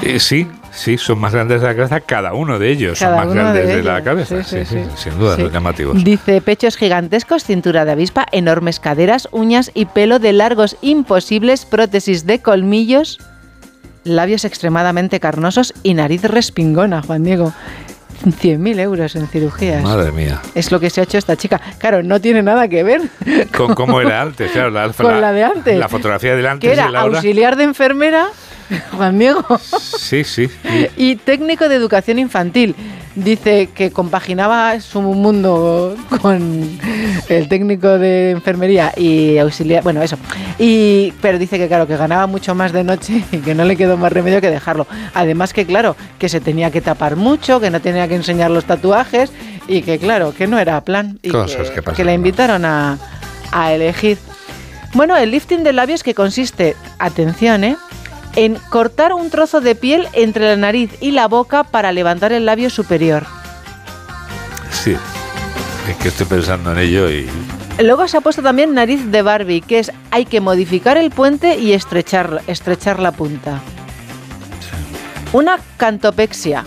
Eh, sí, sí, son más grandes de la cabeza cada uno de ellos. Cada son más grandes de de, la cabeza. Sí, Sí, sí, sí, sí. sin duda, Sí. son llamativos. Dice pechos gigantescos, cintura de avispa, enormes caderas, uñas y pelo de largos imposibles, prótesis de colmillos. labios extremadamente carnosos y nariz respingona, Juan Diego. 100.000 euros en cirugías. Madre mía. Es lo que se ha hecho esta chica. Claro, no tiene nada que ver con cómo era [laughs] antes, claro. La, con la, de antes. La fotografía de antes que era y la auxiliar de enfermera, [laughs] Juan Diego. Sí, sí. Y técnico de educación infantil. Dice que compaginaba su mundo con el técnico de enfermería y auxiliar, bueno, eso. Y pero dice que claro, que ganaba mucho más de noche [laughs] y que no le quedó más remedio que dejarlo. Además que claro, que se tenía que tapar mucho, que no tenía que enseñar los tatuajes y que claro, que no era plan y Cosas que, que pasan, que la invitaron a, a elegir. Bueno, el lifting de labios que consiste, atención, ¿eh? En cortar un trozo de piel entre la nariz y la boca para levantar el labio superior. Sí, es que estoy pensando en ello y... Luego se ha puesto también nariz de Barbie, que es hay que modificar el puente y estrechar, estrechar la punta. Una cantopexia,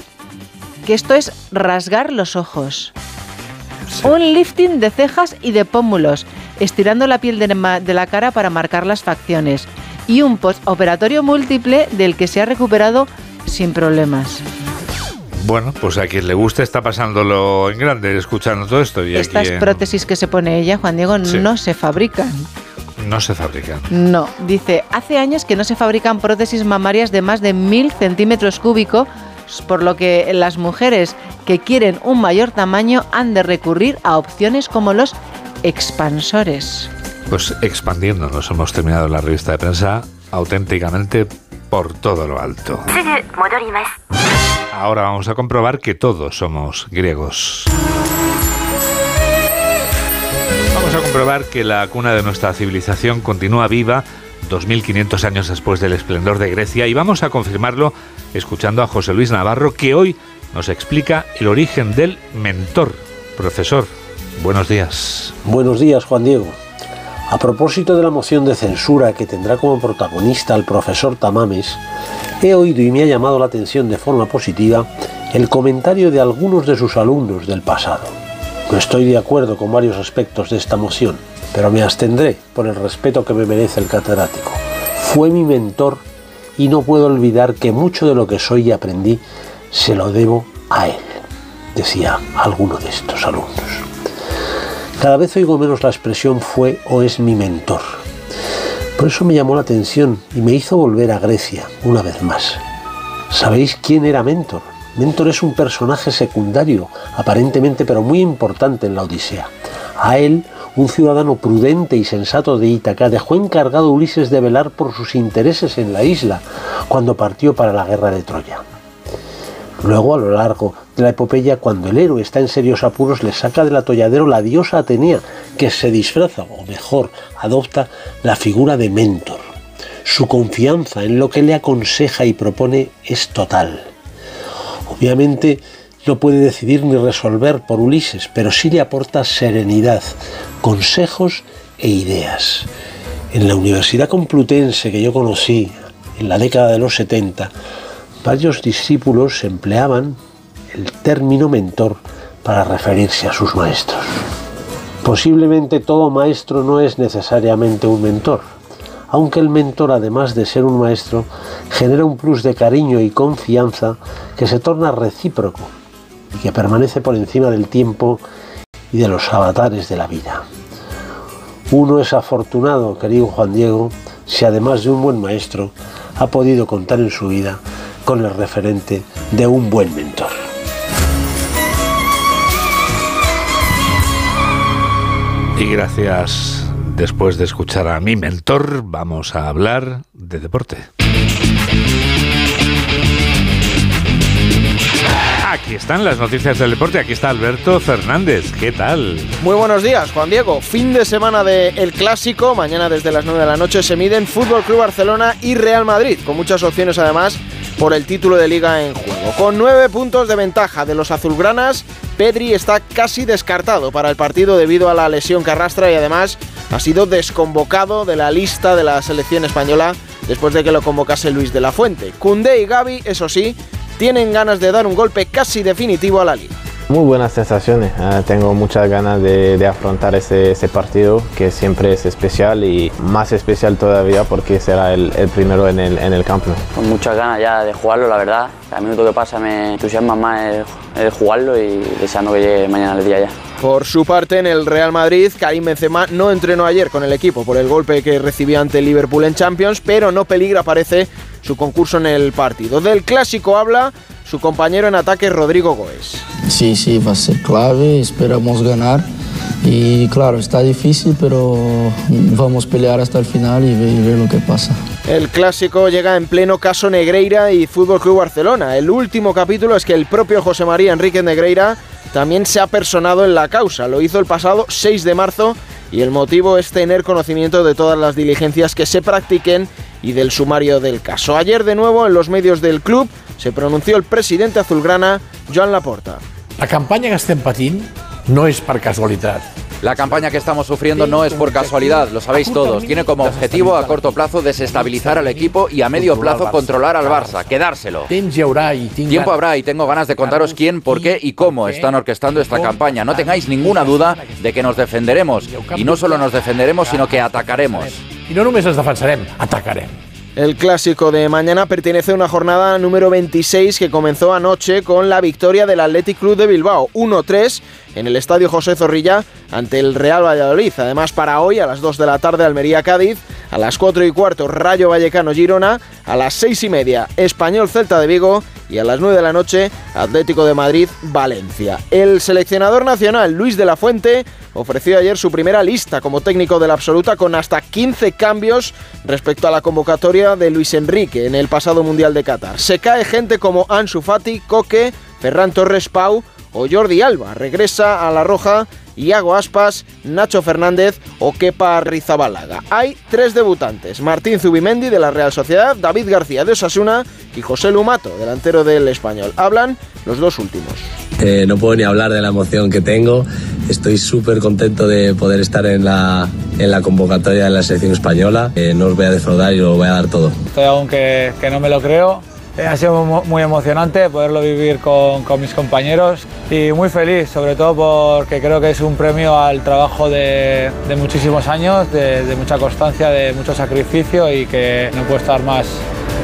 que esto es rasgar los ojos. Un lifting de cejas y de pómulos, estirando la piel de, de la cara para marcar las facciones y un postoperatorio múltiple del que se ha recuperado sin problemas. Bueno, pues a quien le guste está pasándolo en grande escuchando todo esto. Y Estas prótesis que se pone ella, Juan Diego, Sí. no se fabrican. No se fabrican. No, dice, hace años que no se fabrican prótesis mamarias de más de mil centímetros cúbicos, por lo que las mujeres que quieren un mayor tamaño han de recurrir a opciones como los expansores. Pues expandiéndonos, hemos terminado la revista de prensa auténticamente por todo lo alto. Ahora vamos a comprobar que todos somos griegos. Vamos a comprobar que la cuna de nuestra civilización continúa viva 2500 años después del esplendor de Grecia y vamos a confirmarlo escuchando a José Luis Navarro que hoy nos explica el origen del mentor. Profesor, buenos días. Buenos días, Juan Diego. A propósito de la moción de censura que tendrá como protagonista al profesor Tamames, he oído y me ha llamado la atención de forma positiva el comentario de algunos de sus alumnos del pasado. No estoy de acuerdo con varios aspectos de esta moción, pero me abstendré por el respeto que me merece el catedrático. Fue mi mentor y no puedo olvidar que mucho de lo que soy y aprendí se lo debo a él, decía alguno de estos alumnos. Cada vez oigo menos la expresión fue o es mi mentor. Por eso me llamó la atención y me hizo volver a Grecia una vez más. ¿Sabéis quién era Mentor? Mentor es un personaje secundario, aparentemente pero muy importante en la Odisea. A él, un ciudadano prudente y sensato de Ítaca dejó encargado Ulises de velar por sus intereses en la isla cuando partió para la guerra de Troya. Luego, a lo largo de la epopeya, cuando el héroe está en serios apuros, le saca del atolladero la diosa Atenea, que se disfraza, o mejor, adopta la figura de mentor. Su confianza en lo que le aconseja y propone es total. Obviamente no puede decidir ni resolver por Ulises, pero sí le aporta serenidad, consejos e ideas. En la Universidad Complutense que yo conocí en la década de los 70, varios discípulos empleaban el término mentor para referirse a sus maestros. Posiblemente todo maestro no es necesariamente un mentor, aunque el mentor, además de ser un maestro, genera un plus de cariño y confianza que se torna recíproco y que permanece por encima del tiempo y de los avatares de la vida. Uno es afortunado, querido Juan Diego, si además de un buen maestro, ha podido contar en su vida con el referente de un buen mentor. Y gracias, después de escuchar a mi mentor, vamos a hablar de deporte. Aquí están las noticias del deporte, aquí está Alberto Fernández, ¿qué tal? Muy buenos días, Juan Diego. Fin de semana del el Clásico. Mañana desde las 9 de la noche se miden Fútbol Club Barcelona y Real Madrid, con muchas opciones además por el título de liga en juego. Con nueve puntos de ventaja de los azulgranas, Pedri está casi descartado para el partido debido a la lesión que arrastra y además ha sido desconvocado de la lista de la selección española después de que lo convocase Luis de la Fuente. Cundé y Gaby, eso sí, tienen ganas de dar un golpe casi definitivo a la liga. Muy buenas sensaciones, ah, tengo muchas ganas de, afrontar ese, partido que siempre es especial y más especial todavía porque será el, primero en el, en el campo. Con muchas ganas ya de jugarlo, la verdad. Cada minuto que pasa me entusiasma más el, jugarlo y deseando que llegue mañana el día ya. Por su parte, en el Real Madrid, Karim Benzema no entrenó ayer con el equipo por el golpe que recibió ante el Liverpool en Champions, pero no peligra, parece, su concurso en el partido. Del clásico habla su compañero en ataque Rodrigo Goes. Sí, sí, va a ser clave, esperamos ganar. Y claro, está difícil, pero vamos a pelear hasta el final y ver, lo que pasa. El clásico llega en pleno caso Negreira y Fútbol Club Barcelona. El último capítulo es que el propio José María Enrique Negreira también se ha personado en la causa. Lo hizo el pasado 6 de marzo y el motivo es tener conocimiento de todas las diligencias que se practiquen y del sumario del caso. Ayer de nuevo en los medios del club se pronunció el presidente azulgrana, Joan Laporta. La campaña que estem patint no es por casualidad. La campaña que estamos sufriendo no es por casualidad, lo sabéis todos. Tiene como objetivo a corto plazo desestabilizar al equipo y a medio plazo controlar al Barça, quedárselo. Tiempo habrá y tengo ganas de contaros quién, por qué y cómo están orquestando esta campaña. No tengáis ninguna duda de que nos defenderemos. Y no solo nos defenderemos, sino que atacaremos. Y no només nos defensarem, atacarem. El clásico de mañana pertenece a una jornada número 26 que comenzó anoche con la victoria del Athletic Club de Bilbao 1-3 en el Estadio José Zorrilla ante el Real Valladolid. Además para hoy a las 2 de la tarde Almería Cádiz, a las 4 y cuarto Rayo Vallecano Girona, a las 6 y media Español Celta de Vigo y a las 9 de la noche Atlético de Madrid Valencia. El seleccionador nacional Luis de la Fuente ofreció ayer su primera lista como técnico de la absoluta con hasta 15 cambios respecto a la convocatoria de Luis Enrique en el pasado Mundial de Qatar. Se cae gente como Ansu Fati, Coque, Ferran Torres Pau o Jordi Alba. Regresa a la Roja Iago Aspas, Nacho Fernández o Kepa Rizabalaga. Hay tres debutantes, Martín Zubimendi de la Real Sociedad, David García de Osasuna y José Lumato, delantero del Español. Hablan los dos últimos. Eh, no puedo ni hablar de la emoción que tengo. Estoy súper contento de poder estar en la, en la convocatoria de la selección española. Eh, no os voy a defraudar y lo voy a dar todo. Estoy aún que, que no me lo creo. Eh, ha sido muy emocionante poderlo vivir con, mis compañeros y muy feliz, sobre todo porque creo que es un premio al trabajo de, de muchísimos años, de, de mucha constancia, de mucho sacrificio y que no puedo estar más,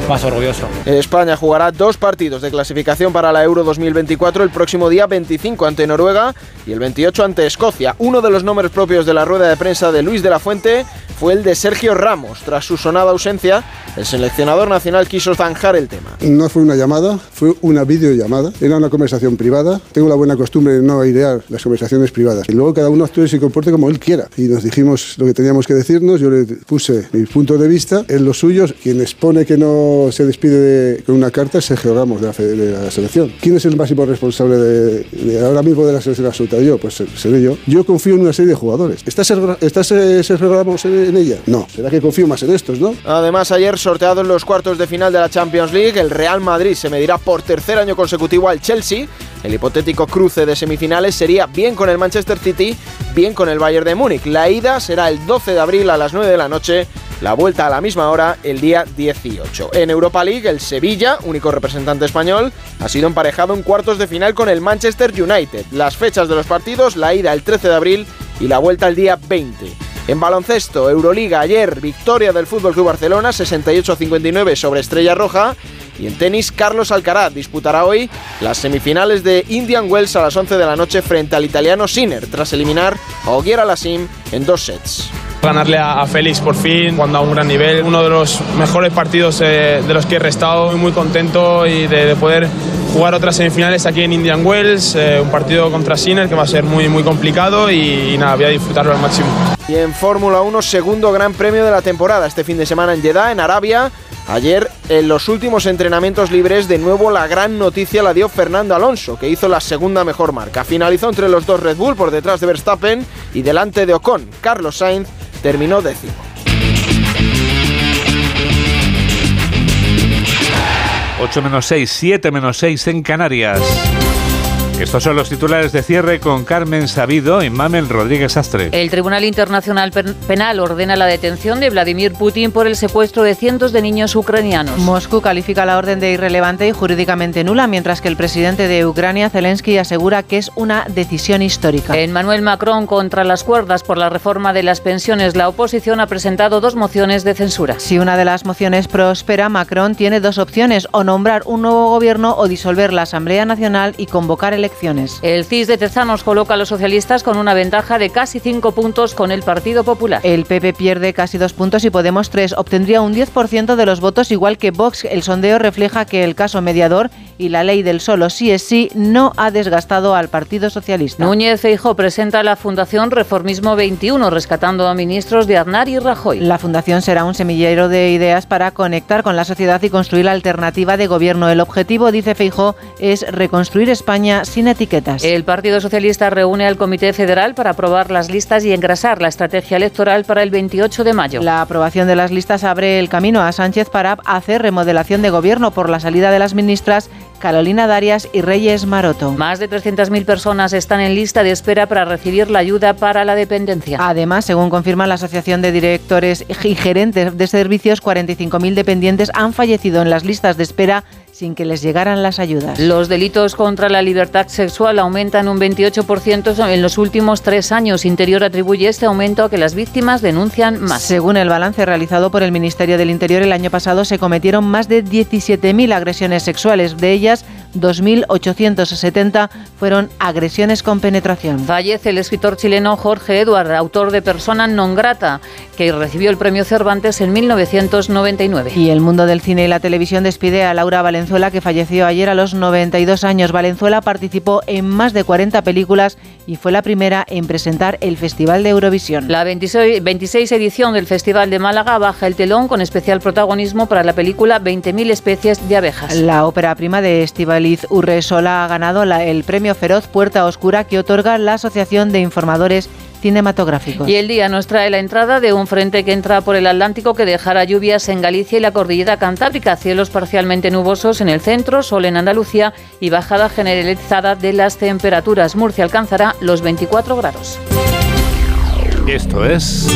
más orgulloso. España jugará dos partidos de clasificación para la Euro 2024 el próximo día 25 ante Noruega y el 28 ante Escocia. Uno de los nombres propios de la rueda de prensa de Luis de la Fuente fue el de Sergio Ramos. Tras su sonada ausencia, el seleccionador nacional quiso zanjar el tema. No fue una llamada, fue una videollamada. Era una conversación privada. Tengo la buena costumbre de no airear las conversaciones privadas. Y luego cada uno actúe y se comporte como él quiera. Y nos dijimos lo que teníamos que decirnos. Yo le puse mi punto de vista. En los suyos, quien expone que no se despide con una carta es Sergio de la, selección. ¿Quién es el máximo responsable de, ahora mismo de la selección absoluta? Yo, pues seré yo. Yo confío en una serie de jugadores. ¿Está Sergio Ramos en en ella? No. ¿Será que confío más en estos, no? Además, ayer sorteado en los cuartos de final de la Champions League, el Real Madrid se medirá por tercer año consecutivo al Chelsea. El hipotético cruce de semifinales sería bien con el Manchester City, bien con el Bayern de Múnich. La ida será el 12 de abril a las 9 de la noche la vuelta a la misma hora el día 18. En Europa League, el Sevilla, único representante español, ha sido emparejado en cuartos de final con el Manchester United. Las fechas de los partidos, la ida el 13 de abril y la vuelta el día 20. En baloncesto, Euroliga ayer, victoria del Fútbol Club Barcelona 68-59 sobre Estrella Roja. Y en tenis, Carlos Alcaraz disputará hoy las semifinales de Indian Wells a las 11 de la noche frente al italiano Sinner, tras eliminar a Ogier Alassim en dos sets. Ganarle a, Félix por fin, cuando a un gran nivel, uno de los mejores partidos eh, de los que he restado, muy, muy contento y de, poder jugar otras semifinales aquí en Indian Wells, eh, un partido contra Sinner que va a ser muy, muy complicado y, y nada, voy a disfrutarlo al máximo. Y en Fórmula 1, segundo gran premio de la temporada este fin de semana en Jeddah, en Arabia. Ayer, en los últimos entrenamientos libres, de nuevo la gran noticia la dio Fernando Alonso, que hizo la segunda mejor marca. Finalizó entre los dos Red Bull por detrás de Verstappen y delante de Ocon. Carlos Sainz terminó décimo. ...8 menos 6, 7 menos 6 en Canarias. Estos son los titulares de cierre con Carmen Sabido y Mamel Rodríguez Astre. El Tribunal Internacional Penal ordena la detención de Vladimir Putin por el secuestro de cientos de niños ucranianos. Moscú califica la orden de irrelevante y jurídicamente nula, mientras que el presidente de Ucrania, Zelensky, asegura que es una decisión histórica. Emmanuel Macron contra las cuerdas por la reforma de las pensiones. La oposición ha presentado dos mociones de censura. Si una de las mociones prospera, Macron tiene dos opciones, o nombrar un nuevo gobierno o disolver la Asamblea Nacional y convocar elecciones el CIS de Tezanos coloca a los socialistas con una ventaja de casi cinco puntos con el Partido Popular. El PP pierde casi dos puntos y Podemos tres. Obtendría un 10% de los votos, igual que Vox. El sondeo refleja que el caso mediador y la ley del solo sí es sí no ha desgastado al Partido Socialista. Núñez Feijóo presenta la Fundación Reformismo 21, rescatando a ministros de Aznar y Rajoy. La Fundación será un semillero de ideas para conectar con la sociedad y construir la alternativa de gobierno. El objetivo, dice Feijóo, es reconstruir España sin etiquetas. El Partido Socialista reúne al Comité Federal para aprobar las listas y engrasar la estrategia electoral para el 28 de mayo. La aprobación de las listas abre el camino a Sánchez para hacer remodelación de gobierno por la salida de las ministras Carolina Darias y Reyes Maroto. Más de 300.000 personas están en lista de espera para recibir la ayuda para la dependencia. Además, según confirma la Asociación de Directores y Gerentes de Servicios, 45.000 dependientes han fallecido en las listas de espera sin que les llegaran las ayudas. Los delitos contra la libertad sexual aumentan un 28% en los últimos tres años. Interior atribuye este aumento a que las víctimas denuncian más. Según el balance realizado por el Ministerio del Interior, el año pasado se cometieron más de 17.000 agresiones sexuales. De ellas, 2.870 fueron agresiones con penetración. Fallece el escritor chileno Jorge Eduard, autor de Persona non grata, que recibió el premio Cervantes en 1999. Y el mundo del cine y la televisión despide a Laura Valenzuela, que falleció ayer a los 92 años. Valenzuela participó en más de 40 películas y fue la primera en presentar el Festival de Eurovisión. La 26, 26 edición del Festival de Málaga baja el telón con especial protagonismo para la película 20.000 especies de abejas. La ópera prima de Estivaliz Urresola ha ganado el premio Feroz Puerta Oscura que otorga la Asociación de Informadores cinematográficos. Y el día nos trae la entrada de un frente que entra por el Atlántico que dejará lluvias en Galicia y la cordillera cantábrica, cielos parcialmente nubosos en el centro, sol en Andalucía y bajada generalizada de las temperaturas. Murcia alcanzará los 24 grados. Esto es...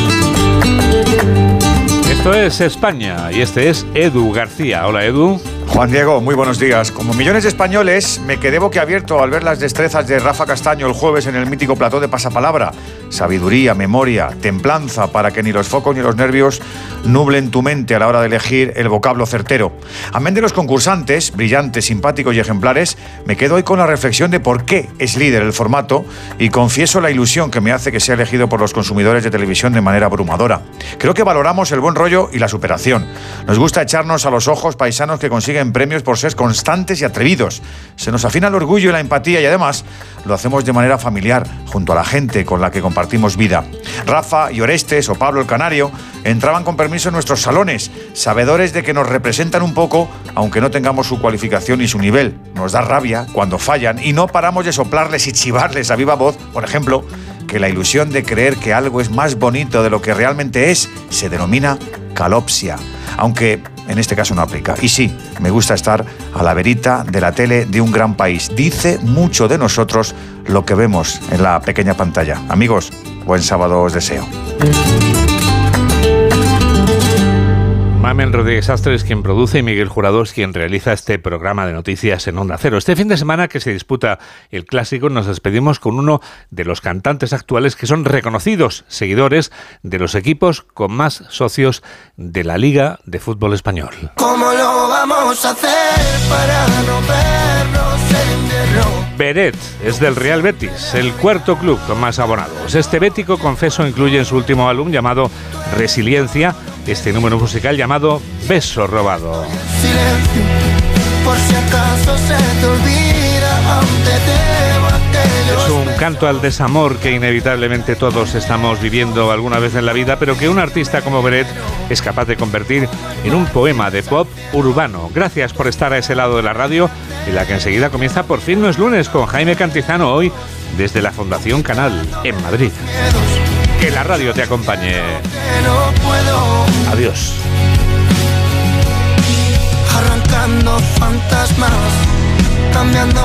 Esto es España y este es Edu García. Hola Edu. Juan Diego, muy buenos días. Como millones de españoles, me quedé boquiabierto al ver las destrezas de Rafa Castaño el jueves en el mítico plató de Pasapalabra. Sabiduría, memoria, templanza para que ni los focos ni los nervios nublen tu mente a la hora de elegir el vocablo certero. Amén de los concursantes, brillantes, simpáticos y ejemplares, me quedo hoy con la reflexión de por qué es líder el formato y confieso la ilusión que me hace que sea elegido por los consumidores de televisión de manera abrumadora. Creo que valoramos el buen rollo y la superación. Nos gusta echarnos a los ojos paisanos que consiguen premios por ser constantes y atrevidos. Se nos afina el orgullo y la empatía y además lo hacemos de manera familiar, junto a la gente con la que compartimos vida. Rafa y Orestes o Pablo el Canario entraban con permiso en nuestros salones, sabedores de que nos representan un poco, aunque no tengamos su cualificación y su nivel. Nos da rabia cuando fallan y no paramos de soplarles y chivarles a viva voz, por ejemplo, que la ilusión de creer que algo es más bonito de lo que realmente es se denomina calopsia. Aunque en este caso no aplica. Y sí, me gusta estar a la verita de la tele de un gran país. Dice mucho de nosotros lo que vemos en la pequeña pantalla. Amigos, buen sábado os deseo. Mamen Rodríguez Astre es quien produce y Miguel Jurado quien realiza este programa de noticias en Onda Cero. Este fin de semana que se disputa el clásico nos despedimos con uno de los cantantes actuales que son reconocidos seguidores de los equipos con más socios de la Liga de Fútbol Español. ¿Cómo lo vamos a hacer para no Beret es del Real Betis, el cuarto club con más abonados. Este bético, confeso, incluye en su último álbum llamado Resiliencia este número musical llamado Beso Robado. por si acaso se te olvida, es un canto al desamor que inevitablemente todos estamos viviendo alguna vez en la vida, pero que un artista como Beret es capaz de convertir en un poema de pop urbano. Gracias por estar a ese lado de la radio y la que enseguida comienza por fin no es lunes con Jaime Cantizano hoy desde la Fundación Canal en Madrid. Que la radio te acompañe. Adiós. Arrancando fantasmas, cambiando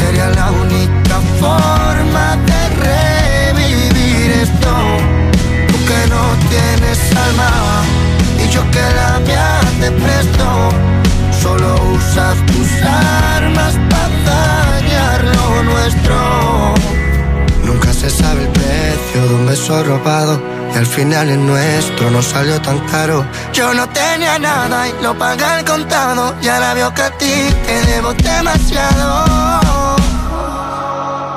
sería la única forma de revivir esto. Tú que no tienes alma y yo que la mía te presto. Solo usas tus armas para dañar lo nuestro. Nunca se sabe el precio de un beso robado. Y al final el nuestro no salió tan caro. Yo no tenía nada y lo pagué al contado. Ya la veo que a ti te debo demasiado.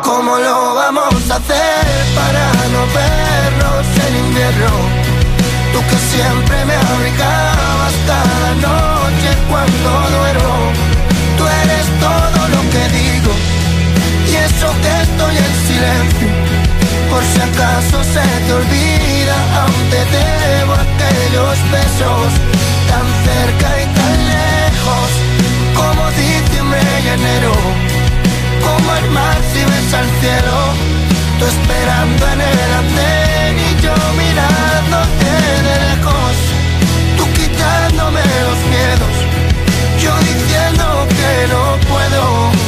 ¿Cómo lo vamos a hacer para no vernos en invierno? Tú que siempre me abrigabas cada noche cuando duermo. Tú eres todo lo que digo y eso que estoy en silencio. Por si acaso se te olvida, aún te debo aquellos besos tan cerca y tan lejos como diciembre y enero como el mar si al cielo, tú esperando en el andén y yo mirándote de lejos, tú quitándome los miedos, yo diciendo que no puedo.